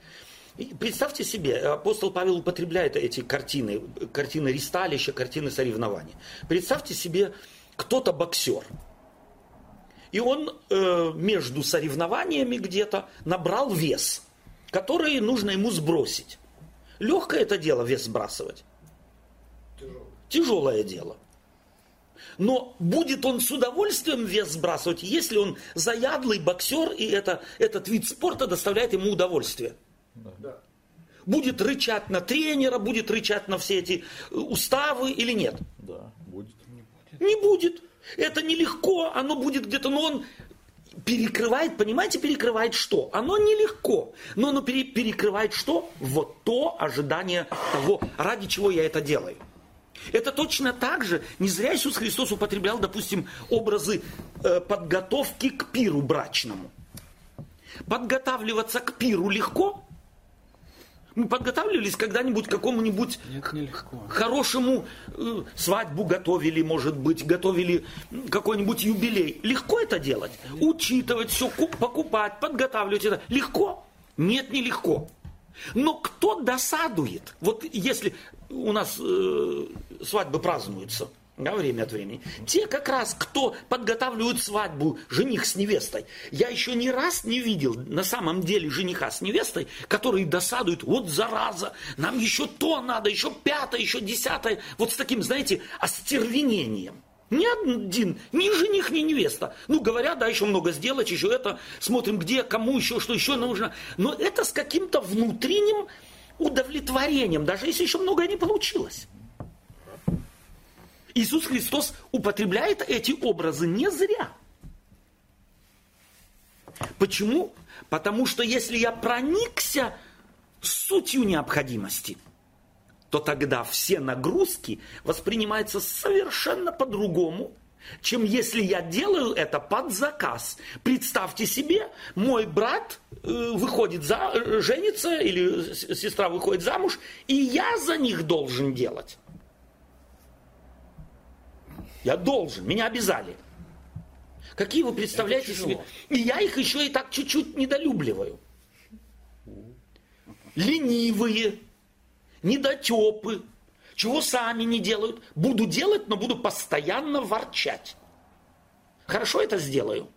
И представьте себе, апостол Павел употребляет эти картины, картины ристалища, картины соревнований. Представьте себе, кто-то боксер. И он э, между соревнованиями где-то набрал вес, который нужно ему сбросить. Легкое это дело вес сбрасывать. Тяжело. Тяжелое дело. Но будет он с удовольствием вес сбрасывать, если он заядлый боксер, и это, этот вид спорта доставляет ему удовольствие. Да. Будет рычать на тренера, будет рычать на все эти э, уставы или нет? Да, будет. Не будет. Это нелегко, оно будет где-то, но он перекрывает, понимаете, перекрывает что? Оно нелегко, но оно пере- перекрывает что? Вот то ожидание того, ради чего я это делаю. Это точно так же, не зря Иисус Христос употреблял, допустим, образы э, подготовки к пиру брачному. Подготавливаться к пиру легко? Мы подготавливались когда-нибудь к какому-нибудь нелегко. хорошему э, свадьбу готовили, может быть, готовили какой-нибудь юбилей. Легко это делать? Учитывать все, покупать, подготавливать это. Легко? Нет, не легко. Но кто досадует? Вот если у нас э, свадьбы празднуются, да, время от времени. Те как раз, кто подготавливают свадьбу, жених с невестой. Я еще ни раз не видел на самом деле жениха с невестой, которые досадуют, вот зараза, нам еще то надо, еще пятое, еще десятое. Вот с таким, знаете, остервенением. Ни один, ни жених, ни невеста. Ну, говорят, да, еще много сделать, еще это, смотрим, где, кому еще, что еще нужно. Но это с каким-то внутренним удовлетворением, даже если еще многое не получилось. Иисус Христос употребляет эти образы не зря. Почему? Потому что если я проникся сутью необходимости, то тогда все нагрузки воспринимаются совершенно по-другому, чем если я делаю это под заказ. Представьте себе, мой брат э, выходит за, э, женится, или сестра выходит замуж, и я за них должен делать. Я должен, меня обязали. Какие вы представляете себе? И я их еще и так чуть-чуть недолюбливаю. Ленивые, недотепы, чего сами не делают. Буду делать, но буду постоянно ворчать. Хорошо это сделаю.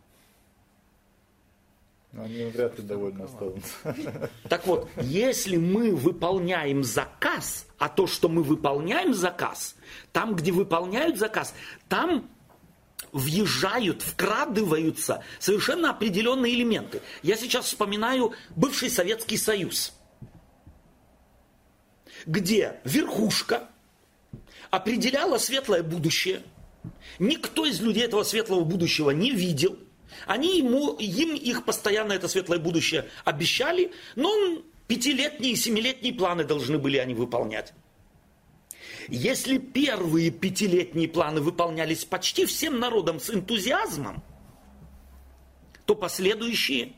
Они вряд ли довольны останутся. Так вот, если мы выполняем заказ, а то, что мы выполняем заказ, там, где выполняют заказ, там въезжают, вкрадываются совершенно определенные элементы. Я сейчас вспоминаю бывший Советский Союз, где верхушка определяла светлое будущее. Никто из людей этого светлого будущего не видел. Они ему, им их постоянно это светлое будущее обещали, но пятилетние и семилетние планы должны были они выполнять. Если первые пятилетние планы выполнялись почти всем народом с энтузиазмом, то последующие,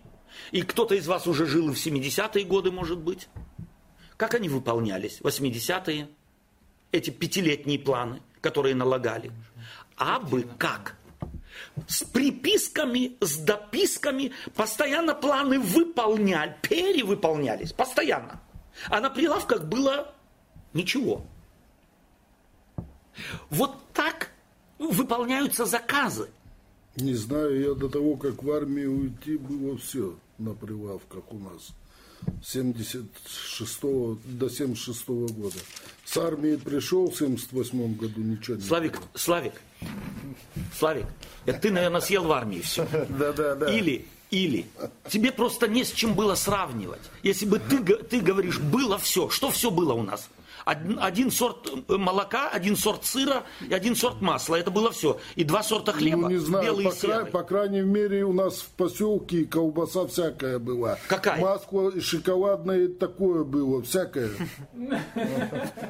и кто-то из вас уже жил и в 70-е годы, может быть, как они выполнялись, 80-е, эти пятилетние планы, которые налагали? А бы как? С приписками, с дописками, постоянно планы выполняли, перевыполнялись, постоянно. А на прилавках было ничего. Вот так выполняются заказы. Не знаю, я до того, как в армию уйти, было все на прилавках у нас. 76 до 76 года. С армии пришел в 78 году, ничего не Славик, Славик, Славик, это ты, наверное, съел в армии все. Да, да, да. Или, или, тебе просто не с чем было сравнивать. Если бы ты, ты говоришь, было все, что все было у нас? Один, один сорт э, молока, один сорт сыра и один сорт масла. Это было все. И два сорта хлеба, Ну, не знаю, белый по, и серый. кра- по крайней мере, у нас в поселке колбаса всякая была. Какая? Масло шоколадное такое было, всякое.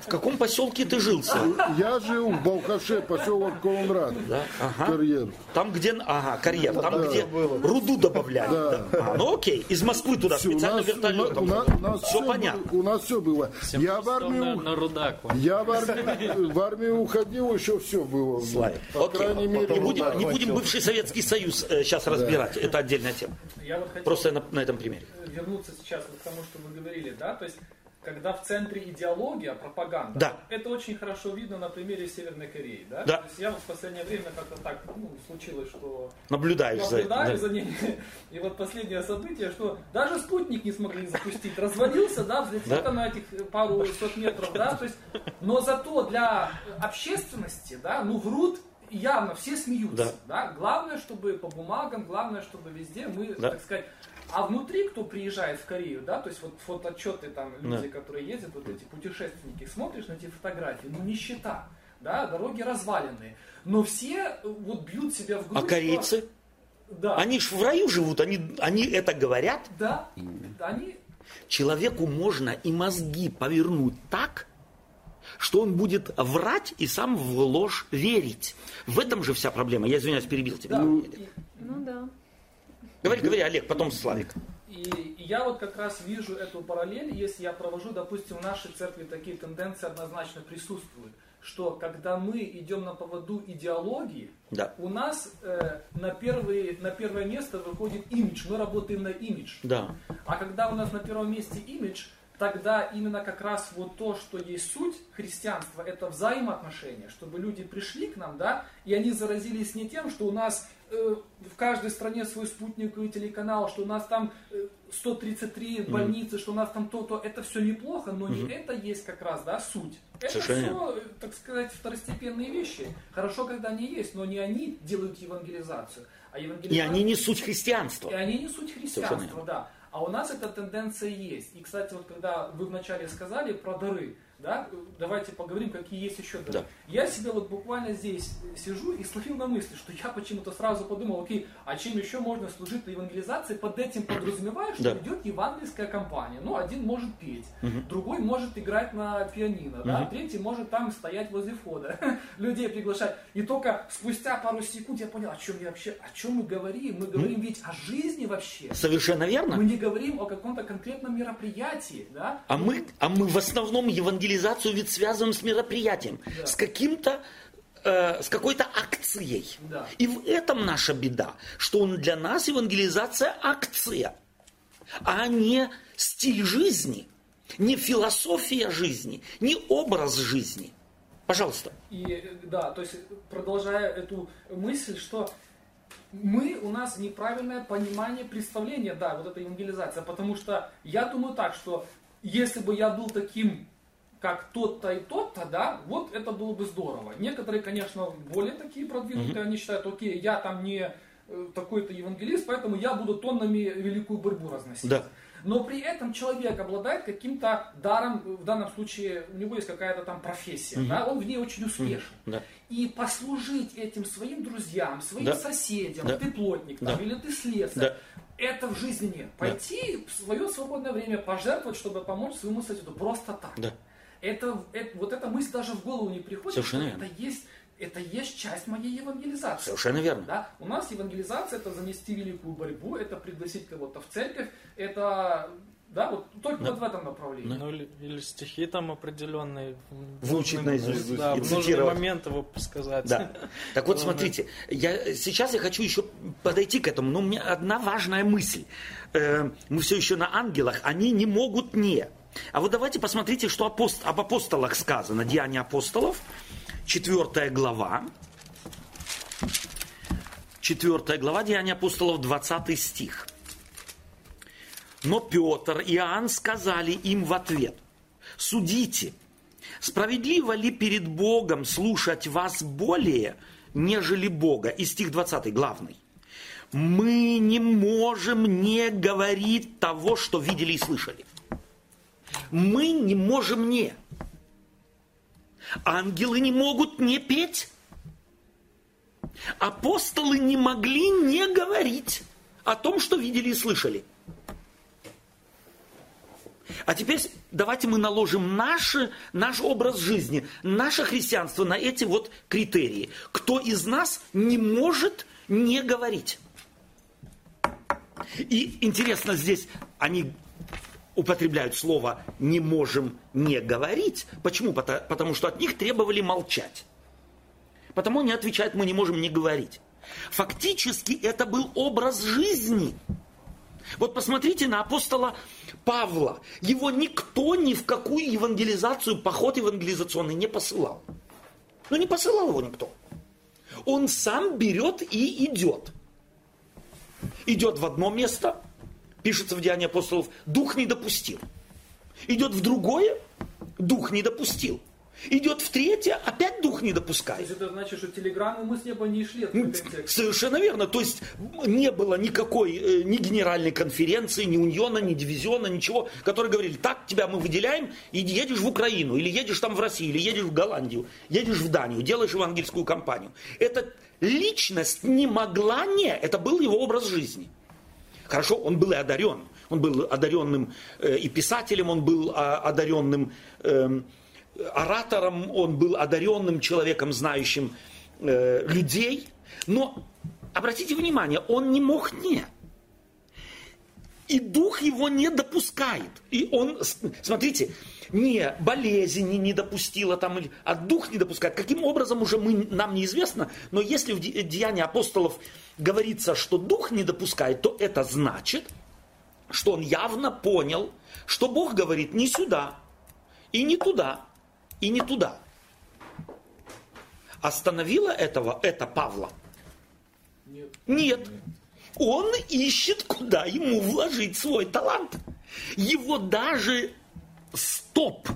В каком поселке ты жился? Я жил в Балхаше, поселок Колонрад. Да, ага. Карьер. Там, где, ага, карьер, там, Да. где руду добавляли. Да. А, ну окей, из Москвы туда специально у, вертолетом. нас, у нас все понятно. было- у нас все было. Я в армию, на рудак. я в армию, в армию уходил, еще все было. Славик, По окей. крайней мере, не, будем, не будем бывший Советский Союз сейчас разбирать, это отдельная тема. Я вот хотел Просто на, на этом примере. вернуться сейчас вот к тому, что вы говорили, да, то есть когда в центре идеология, пропаганда, Да. это очень хорошо видно на примере Северной Кореи, да? Да. То есть я вот в последнее время как-то так, ну, случилось, что Наблюдаешь за наблюдаю да. за ними. И вот последнее событие, что даже спутник не смогли запустить. Развалился, да, взлетел Да. на этих пару сот метров, да, то есть, но зато для общественности, да, ну врут явно, все смеются, Да. да. Главное, чтобы по бумагам, главное, чтобы везде мы, Да. так сказать, а внутри, кто приезжает в Корею, да, то есть вот фотоотчеты там, люди, которые ездят, вот эти путешественники, смотришь на эти фотографии, ну нищета, да, дороги разваленные, но все э, вот бьют себя в грудь. А что- корейцы? да. Они ж в раю живут, они, они это говорят. Да, они... Человеку можно и мозги повернуть так, что он будет врать и сам в ложь верить. В этом же вся проблема. Я извиняюсь, перебил тебя. Да, Ну, Ну да. Говори, говори, Олег, потом Славик. и- я вот как раз вижу эту параллель, если я провожу, допустим, в нашей церкви такие тенденции однозначно присутствуют, что когда мы идем на поводу идеологии, Да. у нас э, на, первый, на первое место выходит имидж, мы работаем на имидж. Да. А когда у нас на первом месте имидж, тогда именно как раз вот то, что есть суть христианства, это взаимоотношения, чтобы люди пришли к нам, да, и они заразились не тем, что у нас в каждой стране свой спутниковый телеканал, что у нас там э, 133 больницы, что у нас там то-то, это все неплохо, но не это есть как раз, да, суть. Это Совершенно все, так сказать, второстепенные вещи. Хорошо, когда они есть, но не они делают евангелизацию, а И евангелизация... они не суть христианства. И они не суть Совершенно христианства, да. А у нас эта тенденция есть. И, кстати, вот когда вы вначале сказали про дары, да, давайте поговорим, какие есть еще. Да. Я себе вот буквально здесь сижу и словил на мысли, что я почему-то сразу подумал, окей, а чем еще можно служить на евангелизации? Под этим подразумеваю, что Да. идет евангельская кампания. Ну, один может петь, другой может играть на пианино, да, третий может там стоять возле входа, людей приглашать. И только спустя пару секунд я понял, о чем я вообще, о чем мы говорим. Мы говорим ведь о жизни вообще. Совершенно верно. Мы не говорим о каком-то конкретном мероприятии, да? А мы, а мы в основном евангелизацию ведь связываем с мероприятием, Да. с каким-то, э, с какой-то акцией. Да. И в этом наша беда, что он для нас евангелизация акция, а не стиль жизни, не философия жизни, не образ жизни. Пожалуйста. И да, то есть продолжая эту мысль, что мы, у нас неправильное понимание, представление, да, вот эта евангелизация, потому что я думаю так, что если бы я был таким, как тот-то и тот-то, да, вот это было бы здорово. Некоторые, конечно, более такие продвинутые, они считают, окей, я там не э, такой-то евангелист, поэтому я буду тоннами великую борьбу разносить. Да. Но при этом человек обладает каким-то даром, в данном случае у него есть какая-то там профессия, да, он в ней очень успешен. Да. И послужить этим своим друзьям, своим Да. соседям, Да. ты плотник там, Да. или ты слесарь, Да. это в жизни нет. Пойти в свое свободное время пожертвовать, чтобы помочь своему соседу, просто так. Да. Это, это- вот эта мысль даже в голову не приходит, Совершенно что верно. это есть, это есть часть моей евангелизации. Совершенно верно. Да? У нас евангелизация это занести великую борьбу, это пригласить кого-то в церковь, это да, вот только вот в этом направлении. Ну, или, или стихи там определенные. Выучить наизусть Да, и в нужный цитировать. момент его сказать. Да. Так вот, смотрите, я, сейчас я хочу еще подойти к этому, но у меня одна важная мысль. Э, мы все еще на ангелах, они не могут не. А вот давайте посмотрите, что апост- об апостолах сказано. Деяния апостолов, 4 глава. 4 глава Деяния апостолов, 20 стих. Но Петр и Иоанн сказали им в ответ, судите, справедливо ли перед Богом слушать вас более, нежели Бога? И стих 20, главный. Мы не можем не говорить того, что видели и слышали. Мы не можем не. Ангелы не могут не петь. Апостолы не могли не говорить о том, что видели и слышали. А теперь давайте мы наложим наши, наш образ жизни, наше христианство на эти вот критерии. Кто из нас не может не говорить? И интересно здесь, они употребляют слово «не можем не говорить». Почему? Потому что от них требовали молчать. Потому они отвечают «мы не можем не говорить». Фактически это был образ жизни. Вот посмотрите на апостола Павла. Его никто ни в какую евангелизацию, поход евангелизационный не посылал. Ну не посылал его никто. Он сам берет и идет. Идет в одно место, пишется в Деянии апостолов, дух не допустил. Идет в другое, дух не допустил. Идет в третье, опять дух не допускает. То есть это значит, что телеграммы мы с неба не шли. Совершенно верно. То есть не было никакой э, ни генеральной конференции, ни униона, ни дивизиона, ничего, которые говорили, так тебя мы выделяем, и едешь в Украину, или едешь там в Россию, или едешь в Голландию, едешь в Данию, делаешь евангельскую кампанию. Эта личность не могла не, это был его образ жизни. Хорошо, он был и одарен. Он был одаренным э, и писателем, он был а, одаренным э, оратором, он был одаренным человеком, знающим э, людей. Но обратите внимание, он не мог не. И дух его не допускает. И он, смотрите, не болезнь не допустила там, а дух не допускает. Каким образом уже мы, нам неизвестно, но если в Деянии апостолов говорится, что дух не допускает, то это значит, что он явно понял, что Бог говорит не сюда и не туда и не туда. Остановило этого это Павла? Нет. Нет. Он ищет, куда ему вложить свой талант. Его даже стоп,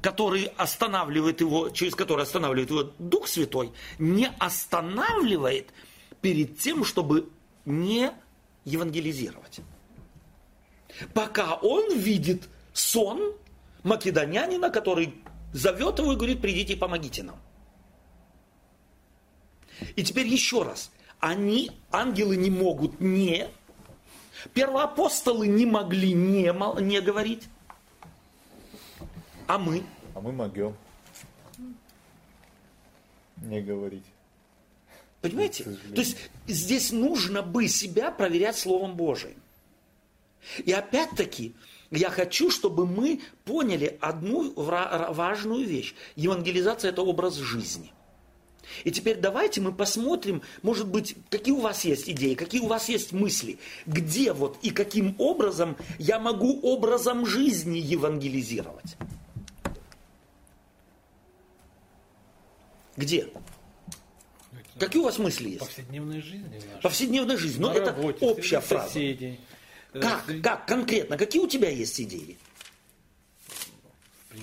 который останавливает его, через который останавливает его Дух Святой, не останавливает перед тем, чтобы не евангелизировать. Пока он видит сон македонянина, который зовет его и говорит, придите и помогите нам. И теперь еще раз. Они, ангелы, не могут не. Первоапостолы не могли не, не говорить. А мы? А мы могем не говорить. Понимаете? То есть здесь нужно бы себя проверять Словом Божиим. И опять-таки, я хочу, чтобы мы поняли одну важную вещь. Евангелизация – это образ жизни. И теперь давайте мы посмотрим, может быть, какие у вас есть идеи, какие у вас есть мысли, где вот и каким образом я могу образом жизни евангелизировать. Где? Какие у вас мысли есть? Повседневной жизни. Повседневной жизни. Но ну, это работе, общая фраза. Соседей. Как, как конкретно? Какие у тебя есть идеи?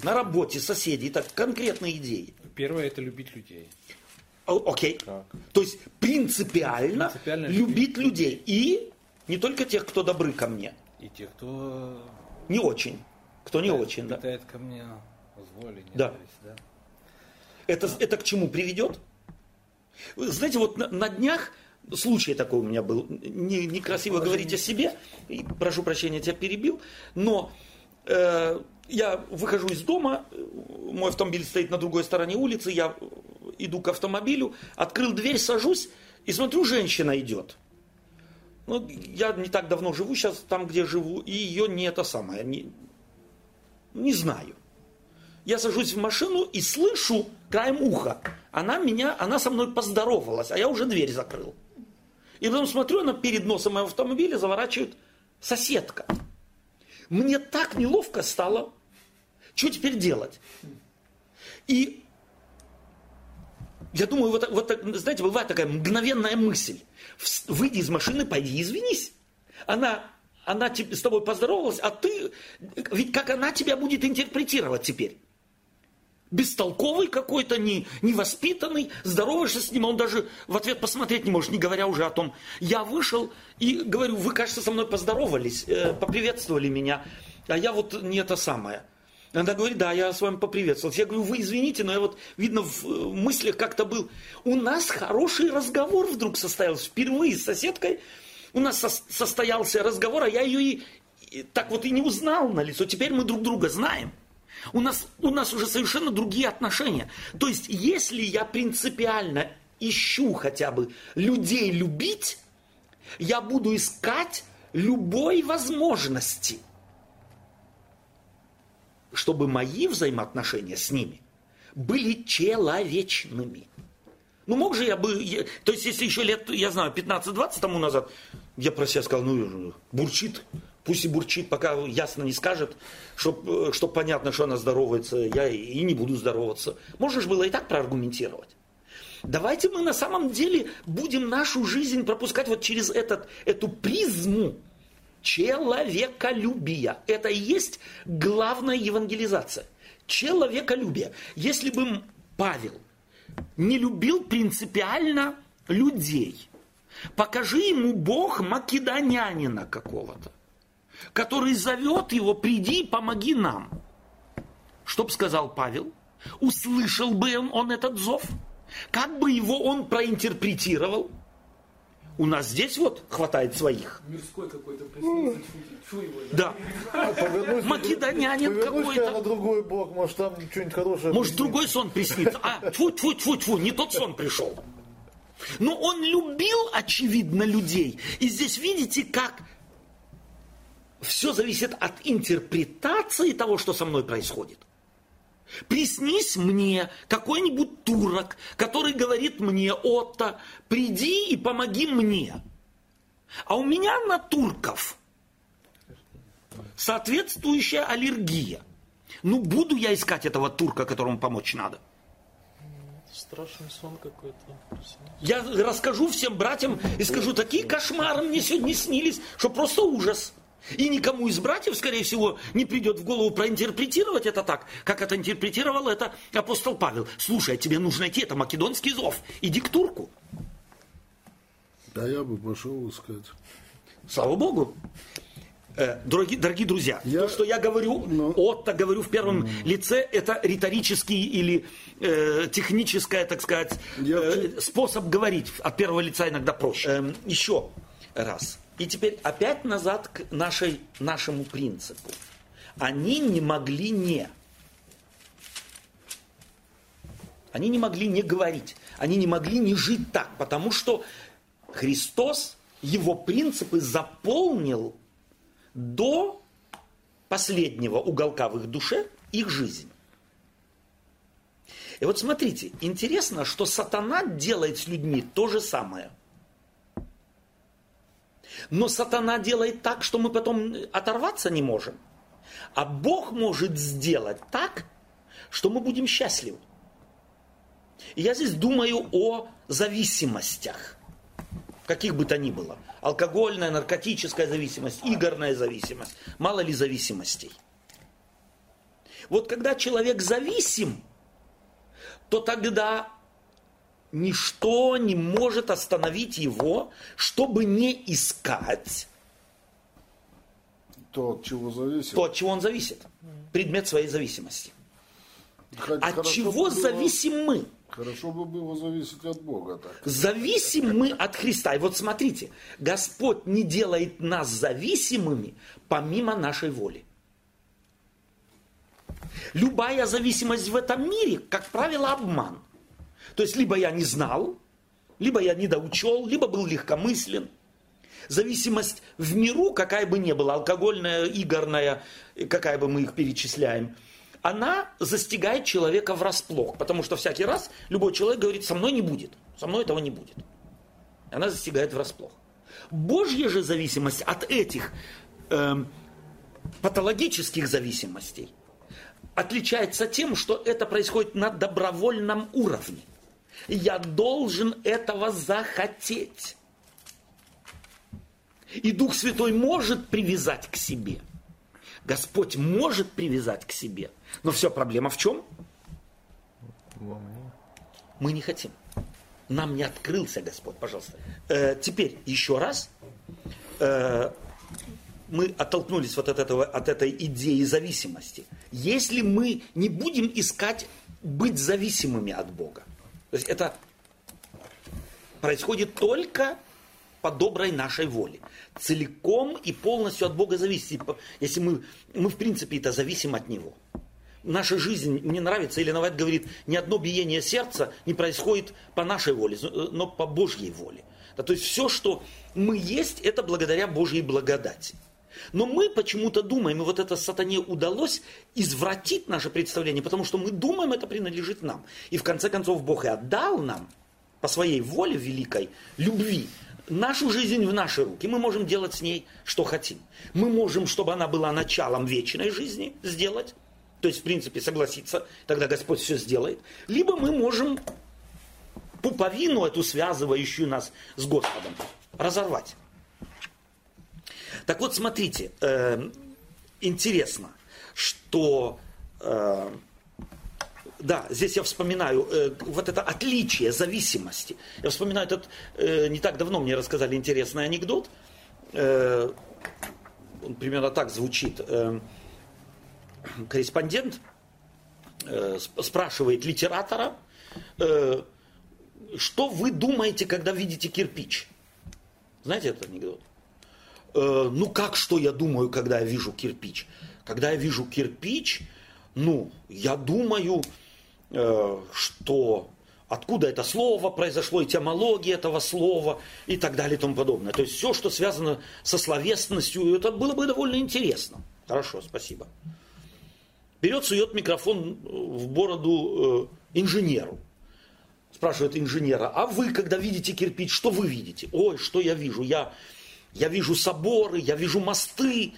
На работе, соседи, так конкретные идеи. Первое это любить людей. Окей. Okay. То есть принципиально, принципиально любить, людей. И не только тех, кто добры ко мне. И тех, кто не очень. Кто не очень, да. Питает ко мне зло или да. да. Это, а. это к чему приведет? Знаете, вот на, на днях случай такой у меня был. Не, некрасиво говорить о себе, и, прошу прощения, тебя перебил, но э, я выхожу из дома, мой автомобиль стоит на другой стороне улицы, я иду к автомобилю, открыл дверь, сажусь и смотрю, женщина идет. Ну, я не так давно живу сейчас там, где живу, и ее не это самое, не, не знаю. Я сажусь в машину и слышу краем уха. Она меня, она со мной поздоровалась, а я уже дверь закрыл. И потом смотрю, она перед носом моего автомобиля заворачивает соседка. Мне так неловко стало. Что теперь делать? И я думаю, вот, вот знаете, бывает такая мгновенная мысль. Выйди из машины, пойди извинись. Она, она с тобой поздоровалась, а ты, ведь как она тебя будет интерпретировать теперь? бестолковый какой-то, не, невоспитанный, здороваешься с ним, а он даже в ответ посмотреть не может, не говоря уже о том. Я вышел и говорю, вы, кажется, со мной поздоровались, э, поприветствовали меня, а я вот не это самое. Она говорит, да, я с вами поприветствовался. Я говорю, вы извините, но я вот, видно, в э, мыслях как-то был. У нас хороший разговор вдруг состоялся. Впервые с соседкой у нас со- состоялся разговор, а я ее и, и так вот и не узнал на лицо. Теперь мы друг друга знаем. У нас, у нас уже совершенно другие отношения. То есть, если я принципиально ищу хотя бы людей любить, я буду искать любой возможности – чтобы мои взаимоотношения с ними были человечными. Ну, мог же я бы... я- то есть, если еще лет, я знаю, 15-20 тому назад, я про себя сказал, ну, бурчит, пусть и бурчит, пока ясно не скажет, чтобы чтоб понятно, что она здоровается, я и не буду здороваться. Можно же было и так проаргументировать. Давайте мы на самом деле будем нашу жизнь пропускать вот через этот, эту призму человеколюбия. Это и есть главная евангелизация. Человеколюбие. Если бы Павел не любил принципиально людей, покажи ему Бог македонянина какого-то, который зовет его, приди помоги нам. Что бы сказал Павел? Услышал бы он, он этот зов? Как бы его он проинтерпретировал? У нас здесь вот хватает своих. Мирской какой-то тьфу его. Да. Повернусь- Македонянин какой-то. на другой бок, может там что-нибудь хорошее. Может, приснится. другой сон приснится. А, тьфу, тьфу, тьфу, тьфу, не тот сон пришел. Но он любил, очевидно, людей. И здесь видите, как все зависит от интерпретации того, что со мной происходит. Приснись мне какой-нибудь турок, который говорит мне, Отто, приди и помоги мне. А у меня на турков соответствующая аллергия. Ну, буду я искать этого турка, которому помочь надо. Страшный сон какой-то. Я расскажу всем братьям и скажу, такие кошмары мне сегодня снились, что просто ужас. И никому из братьев, скорее всего, не придет в голову проинтерпретировать это так, как это интерпретировал это апостол Павел. Слушай, а тебе нужно идти, это македонский зов. Иди к турку. Да я бы пошел искать. Слава Богу. Э, Дорогие, дорогие друзья, Я- то, что я говорю, Ну. Отто говорю в первом лице, это риторический или э, техническое, так сказать, Я э, способ говорить. От первого лица иногда проще. Эм, еще раз. И теперь опять назад к нашей, нашему принципу. Они не могли не. Они не могли не говорить. Они не могли не жить так, потому что Христос его принципы заполнил до последнего уголка в их душе их жизнь. И вот смотрите, интересно, что сатана делает с людьми то же самое. Но сатана делает так, что мы потом оторваться не можем. А Бог может сделать так, что мы будем счастливы. И я здесь думаю о зависимостях, каких бы то ни было. Алкогольная, наркотическая зависимость, игорная зависимость. Мало ли зависимостей. Вот когда человек зависим, то тогда ничто не может остановить его, чтобы не искать То, от чего зависит. то, от чего он зависит. Предмет своей зависимости. Хоть От чего бы было- зависим мы? Хорошо бы было зависеть от Бога так. Зависим мы от Христа. И вот смотрите, Господь не делает нас зависимыми помимо нашей воли. Любая зависимость в этом мире, как правило, обман. То есть, либо я не знал, либо я недоучел, либо был легкомыслен. Зависимость в миру, какая бы ни была, алкогольная, игорная, какая бы мы их перечисляем, она застигает человека врасплох. Потому что всякий раз любой человек говорит, со мной не будет, со мной этого не будет. Она застигает врасплох. Божья же зависимость от этих эм, патологических зависимостей отличается тем, что это происходит на добровольном уровне. Я должен этого захотеть. И Дух Святой может привязать к себе. Господь может привязать к себе. Но все проблема в чем? Мы не хотим. Нам не открылся Господь, пожалуйста. Э, теперь еще раз. Э, мы оттолкнулись вот от, этого, от этой идеи зависимости. если мы не будем искать быть зависимыми от Бога. То есть это происходит только по доброй нашей воле. Целиком и полностью от Бога зависит. Если мы, мы в принципе это зависим от Него. Наша жизнь, мне нравится, Елена Вайт говорит, ни одно биение сердца не происходит по нашей воле, но по Божьей воле. Да, то есть все, что мы есть, это благодаря Божьей благодати. Но мы почему-то думаем, и вот это сатане удалось извратить наше представление, потому что мы думаем, это принадлежит нам. И в конце концов Бог и отдал нам по своей воле великой, любви, нашу жизнь в наши руки. Мы можем делать с ней, что хотим. Мы можем, чтобы она была началом вечной жизни, сделать. То есть, в принципе, согласиться, тогда Господь все сделает. Либо мы можем пуповину эту, связывающую нас с Господом, разорвать. Так вот, смотрите, э, интересно, что э, да, здесь я вспоминаю э, вот это отличие зависимости. Я вспоминаю этот, э, не так давно мне рассказали интересный анекдот. Э, он примерно так звучит. Э, корреспондент э, спрашивает литератора, э, что вы думаете, когда видите кирпич? Знаете этот анекдот? Э, ну как, что я думаю, когда я вижу кирпич? Когда я вижу кирпич, ну, я думаю, Э, что откуда это слово произошло, этимология этого слова и так далее и тому подобное. То есть все, что связано со словесностью, это было бы довольно интересно. Хорошо, спасибо. Берет, сует микрофон в бороду э, инженеру. Спрашивает инженера, а вы, когда видите кирпич, что вы видите? Ой, что я вижу? Я, я вижу соборы, я вижу мосты,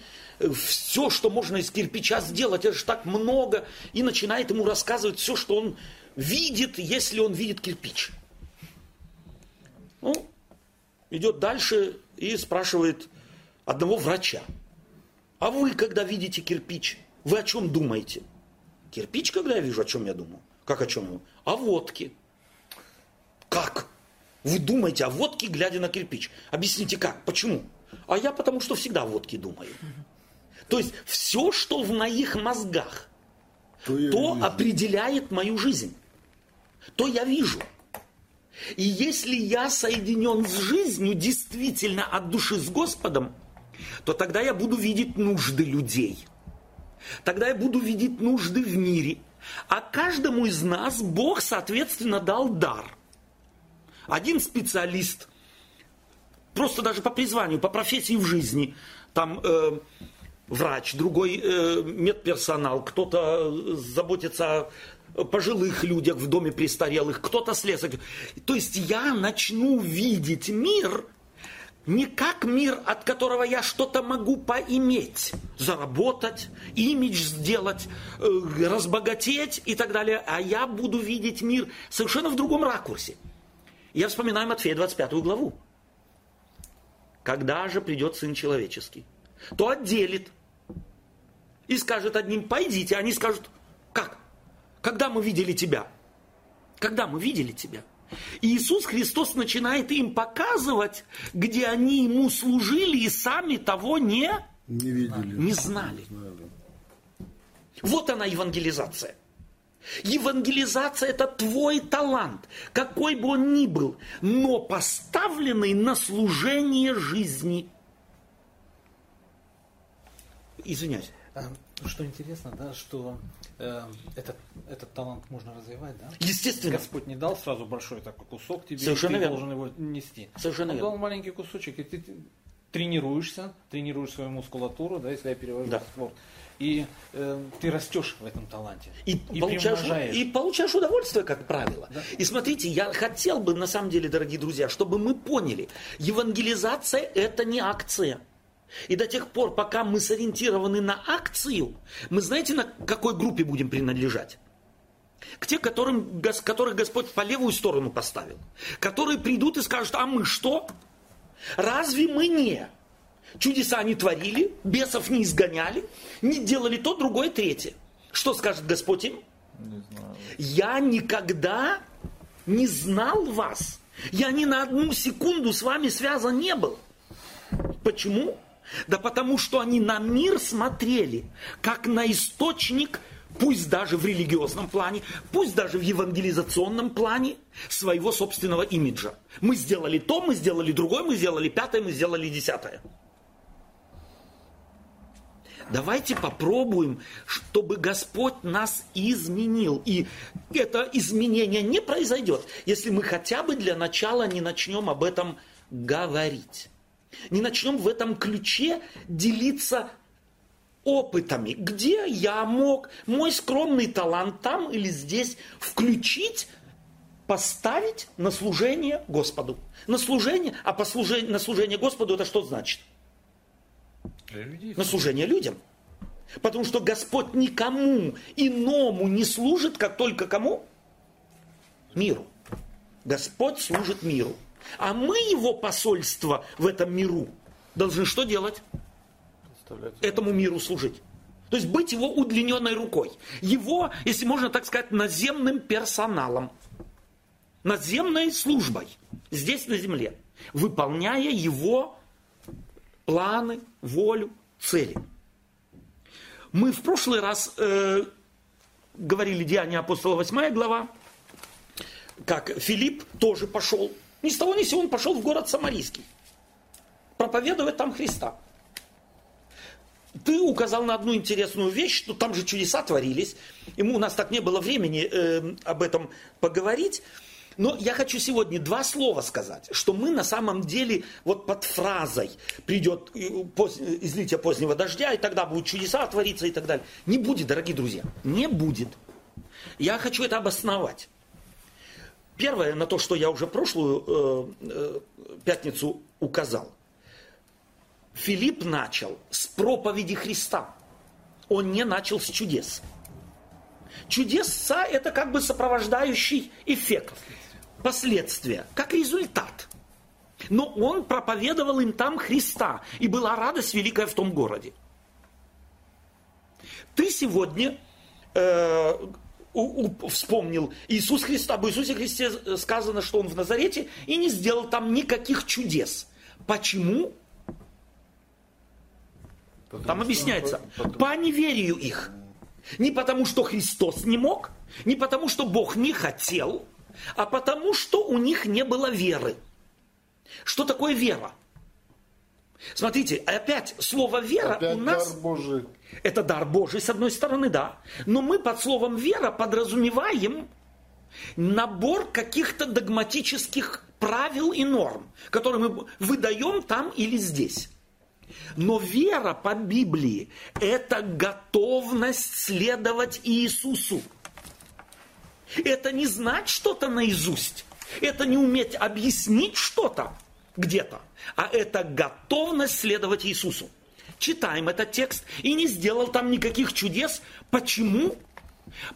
все, что можно из кирпича сделать, это же так много, и начинает ему рассказывать все, что он видит, если он видит кирпич. Ну, идет дальше и спрашивает одного врача. А вы, когда видите кирпич, вы о чем думаете? Кирпич, когда я вижу, о чем я думаю? Как о чем? О водке. Вы думаете о водке, глядя на кирпич. Объясните как, почему? А я потому что всегда о водке думаю. То есть все, что в моих мозгах, то, то определяет мою жизнь. То я вижу. И если я соединен с жизнью действительно от души с Господом, то тогда я буду видеть нужды людей. Тогда я буду видеть нужды в мире. А каждому из нас Бог, соответственно, дал дар. Один специалист, просто даже по призванию, по профессии в жизни, там э, врач, другой э, медперсонал, кто-то заботится о пожилых людях в доме престарелых, кто-то слесарь. То есть я начну видеть мир не как мир, от которого я что-то могу поиметь, заработать, имидж сделать, э, разбогатеть и так далее, а я буду видеть мир совершенно в другом ракурсе. Я вспоминаю Матфея 25 главу. Когда же придет Сын Человеческий, то отделит и скажет одним, пойдите, они скажут, как? Когда мы видели тебя? Когда мы видели тебя? И Иисус Христос начинает им показывать, где они ему служили и сами того не, не, видели. не знали. Вот она евангелизация. Евангелизация это твой талант, какой бы он ни был, но поставленный на служение жизни. Извиняюсь. А, что интересно, да, что э, этот, этот талант можно развивать, да? Естественно. Господь не дал сразу большой такой кусок тебе, Совершенно и ты верно. должен его нести. Совершенно Он верно. дал маленький кусочек, и ты тренируешься, тренируешь свою мускулатуру, да, если я перевожу Да. в спорт. И э, ты растешь в этом таланте. И, получаешь, приумножаешь. и получаешь удовольствие, как правило. И смотрите, я хотел бы, на самом деле, дорогие друзья, чтобы мы поняли, евангелизация это не акция. И до тех пор, пока мы сориентированы на акцию, мы знаете, на какой группе будем принадлежать? К тем, которым, которых Господь по левую сторону поставил. Которые придут и скажут, а мы что? Разве мы не? Чудеса не творили, бесов не изгоняли, не делали то, другое, третье. Что скажет Господь им? Не знаю. Я никогда не знал вас. Я ни на одну секунду с вами связан не был. Почему? Да потому что они на мир смотрели, как на источник пусть даже в религиозном плане, пусть даже в евангелизационном плане своего собственного имиджа. Мы сделали то, мы сделали другое, мы сделали пятое, мы сделали десятое. Давайте попробуем, чтобы Господь нас изменил. И это изменение не произойдет, если мы хотя бы для начала не начнем об этом говорить. Не начнем в этом ключе делиться опытами, где я мог мой скромный талант там или здесь включить, поставить на служение Господу. На служение, а по служение, на служение Господу это что значит? На служение людям. Потому что Господь никому иному не служит, как только кому? Миру. Господь служит миру. А мы, его посольство в этом миру, должны что делать? Этому миру служить. То есть быть его удлиненной рукой. Его, если можно так сказать, наземным персоналом. Наземной службой. Здесь на земле. Выполняя его планы, волю, цели. Мы в прошлый раз э, говорили Деяния апостола 8 глава, как Филипп тоже пошел. Ни с того ни с сего он пошел в город Самарийский. Проповедовать там Христа. Ты указал на одну интересную вещь, что там же чудеса творились. Ему у нас так не было времени э, об этом поговорить. Но я хочу сегодня два слова сказать, что мы на самом деле вот под фразой придет э, излитие позднего дождя, и тогда будут чудеса твориться и так далее. Не будет, дорогие друзья, не будет. Я хочу это обосновать. Первое, на то, что я уже прошлую э, э, пятницу указал. Филипп начал с проповеди Христа. Он не начал с чудес. Чудеса – это как бы сопровождающий эффект, последствия, как результат. Но он проповедовал им там Христа, и была радость великая в том городе. Ты сегодня э, у- у- вспомнил Иисус Христа, об Иисусе Христе сказано, что Он в Назарете и не сделал там никаких чудес. Почему? Потому Там объясняется, потому- по неверию их. Не потому, что Христос не мог, не потому, что Бог не хотел, а потому, что у них не было веры. Что такое вера? Смотрите, опять слово вера Опять у нас... дар Божий. Это дар Божий, с одной стороны, да. Но мы под словом вера подразумеваем набор каких-то догматических правил и норм, которые мы выдаем там или здесь. Но вера по Библии – это готовность следовать Иисусу. Это не знать что-то наизусть. Это не уметь объяснить что-то где-то. А это готовность следовать Иисусу. Читаем этот текст и не сделал там никаких чудес. Почему?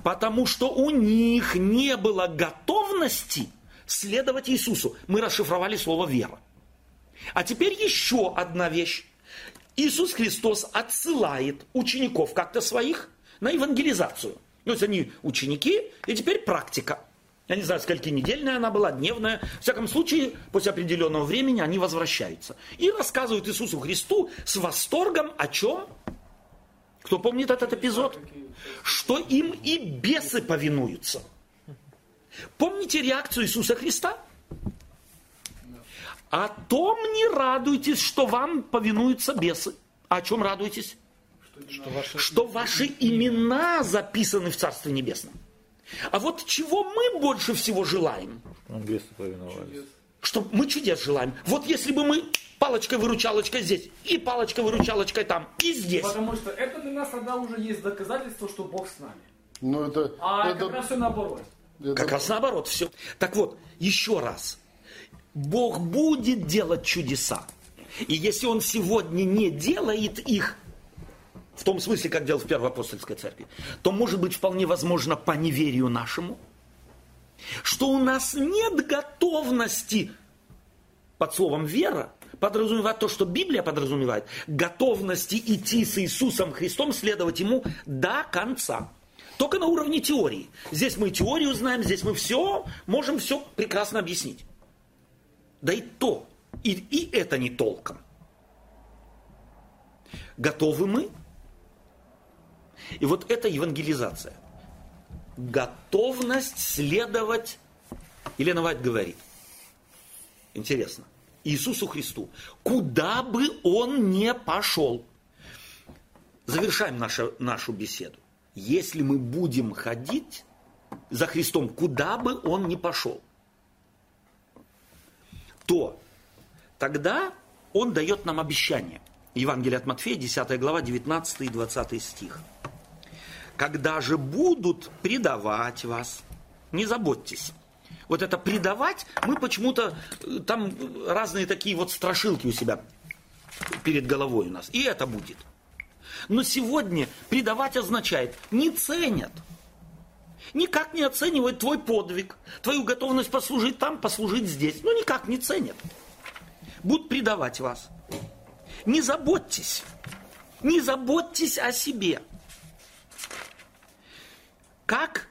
Потому что у них не было готовности следовать Иисусу. Мы расшифровали слово вера. А теперь еще одна вещь. Иисус Христос отсылает учеников как-то своих на евангелизацию. То есть они ученики, и теперь практика. Я не знаю, скольки недельная она была, дневная. В всяком случае, после определенного времени они возвращаются. И рассказывают Иисусу Христу с восторгом о чем? Кто помнит этот эпизод? Что им и бесы повинуются. Помните реакцию Иисуса Христа? О том не радуйтесь, что вам повинуются бесы. А о чем радуетесь? Что ваши... Что ваши имена записаны в Царстве Небесном. А вот чего мы больше всего желаем? Что мы чудес желаем. Вот если бы мы палочкой-выручалочкой здесь, и палочкой-выручалочкой там, и здесь. Потому что это для нас тогда уже есть доказательство, что Бог с нами. Ну, это, А это, как раз все наоборот. это- Как раз наоборот все. Так вот, еще раз. Бог будет делать чудеса. И если Он сегодня не делает их, в том смысле, как делал в Первой апостольской церкви, то может быть вполне возможно по неверию нашему, что у нас нет готовности под словом вера подразумевать то, что Библия подразумевает, готовности идти с Иисусом Христом, следовать Ему до конца. Только на уровне теории. Здесь мы теорию знаем, здесь мы все, можем все прекрасно объяснить. Да и то, и, и это не толком. Готовы мы? И вот это евангелизация. Готовность следовать, Елена Вайт говорит, интересно, Иисусу Христу, куда бы он ни пошел. Завершаем нашу, нашу беседу. Если мы будем ходить за Христом, куда бы он ни пошел, то тогда он дает нам обещание. Евангелие от Матфея, 10 глава, 19 и 20 стих. Когда же будут предавать вас, не заботьтесь. Вот это предавать, мы почему-то, э, там разные такие вот страшилки у себя перед головой у нас. И это будет. Но сегодня предавать означает не ценят. Никак не оценивают твой подвиг, твою готовность послужить там, послужить здесь. Ну, никак не ценят. Будут предавать вас. Не заботьтесь. Не заботьтесь о себе. Как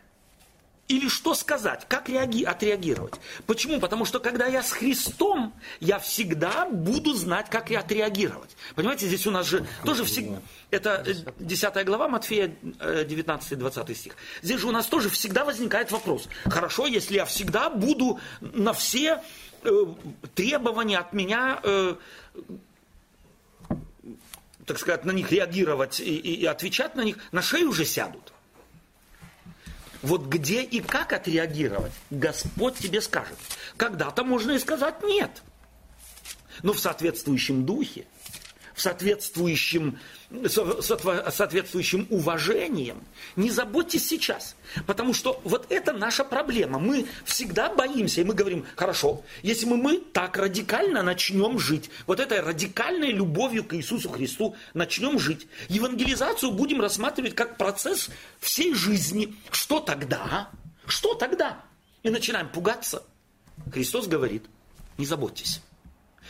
или что сказать, как реаги- отреагировать. Почему? Потому что когда я с Христом, я всегда буду знать, как я отреагировать. Понимаете, здесь у нас же тоже всегда... Это 10 глава Матфея, 19-20 э, стих. Здесь же у нас тоже всегда возникает вопрос. Хорошо, если я всегда буду на все э, требования от меня э, так сказать, на них реагировать и, и, и отвечать на них, на шею уже сядут. Вот где и как отреагировать, Господь тебе скажет. Когда-то можно и сказать нет. Но в соответствующем духе, в соответствующем, соответствующим уважением. Не заботьтесь сейчас, потому что вот это наша проблема. Мы всегда боимся, и мы говорим, хорошо, если мы, мы так радикально начнем жить, вот этой радикальной любовью к Иисусу Христу начнем жить, евангелизацию будем рассматривать как процесс всей жизни. Что тогда? Что тогда? И начинаем пугаться. Христос говорит, не заботьтесь.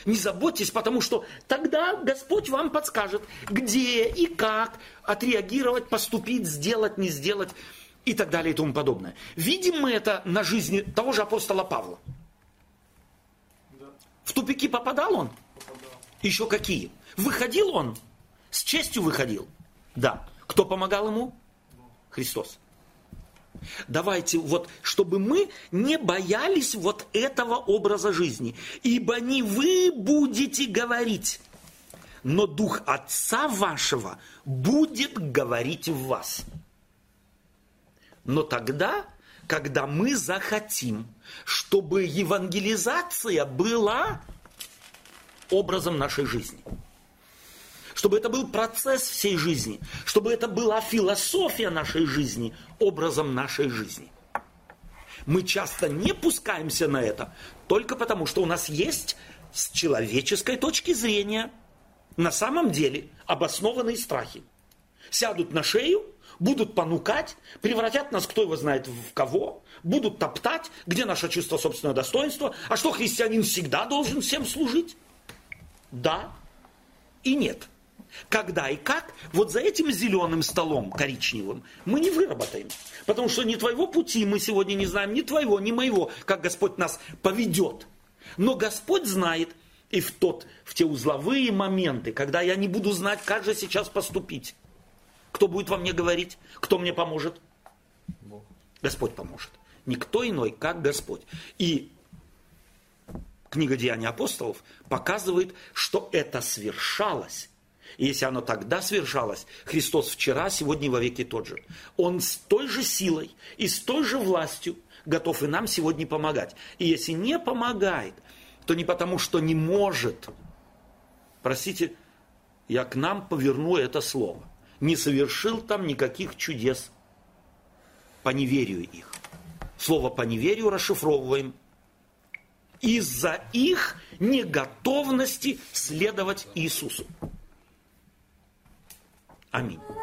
Не заботьтесь, потому что тогда Господь вам подскажет, где и как отреагировать, поступить, сделать, не сделать и так далее и тому подобное. Видим мы это на жизни того же апостола Павла. Да. В тупики попадал он? Попадал. Еще какие? Выходил он? С честью выходил? Да. Кто помогал ему? Христос. Давайте вот, чтобы мы не боялись вот этого образа жизни. Ибо не вы будете говорить, но Дух Отца вашего будет говорить в вас. Но тогда, когда мы захотим, чтобы евангелизация была образом нашей жизни – чтобы это был процесс всей жизни, чтобы это была философия нашей жизни, образом нашей жизни. Мы часто не пускаемся на это только потому, что у нас есть с человеческой точки зрения на самом деле обоснованные страхи. Сядут на шею, будут понукать, превратят нас, кто его знает, в кого, будут топтать, где наше чувство собственного достоинства, а что христианин всегда должен всем служить? Да и нет. Когда и как, вот за этим зеленым столом коричневым мы не выработаем. Потому что ни твоего пути мы сегодня не знаем, ни твоего, ни моего, как Господь нас поведет. Но Господь знает, и в, тот, в те узловые моменты, когда я не буду знать, как же сейчас поступить. Кто будет во мне говорить? Кто мне поможет? Бог. Господь поможет. Никто иной, как Господь. И книга Деяний апостолов показывает, что это свершалось и если оно тогда свершалось, Христос вчера, сегодня и во веки тот же. Он с той же силой и с той же властью готов и нам сегодня помогать. И если не помогает, то не потому, что не может. Простите, я к нам поверну это слово. Не совершил там никаких чудес по неверию их. Слово по неверию расшифровываем. Из-за их неготовности следовать Иисусу. Amém.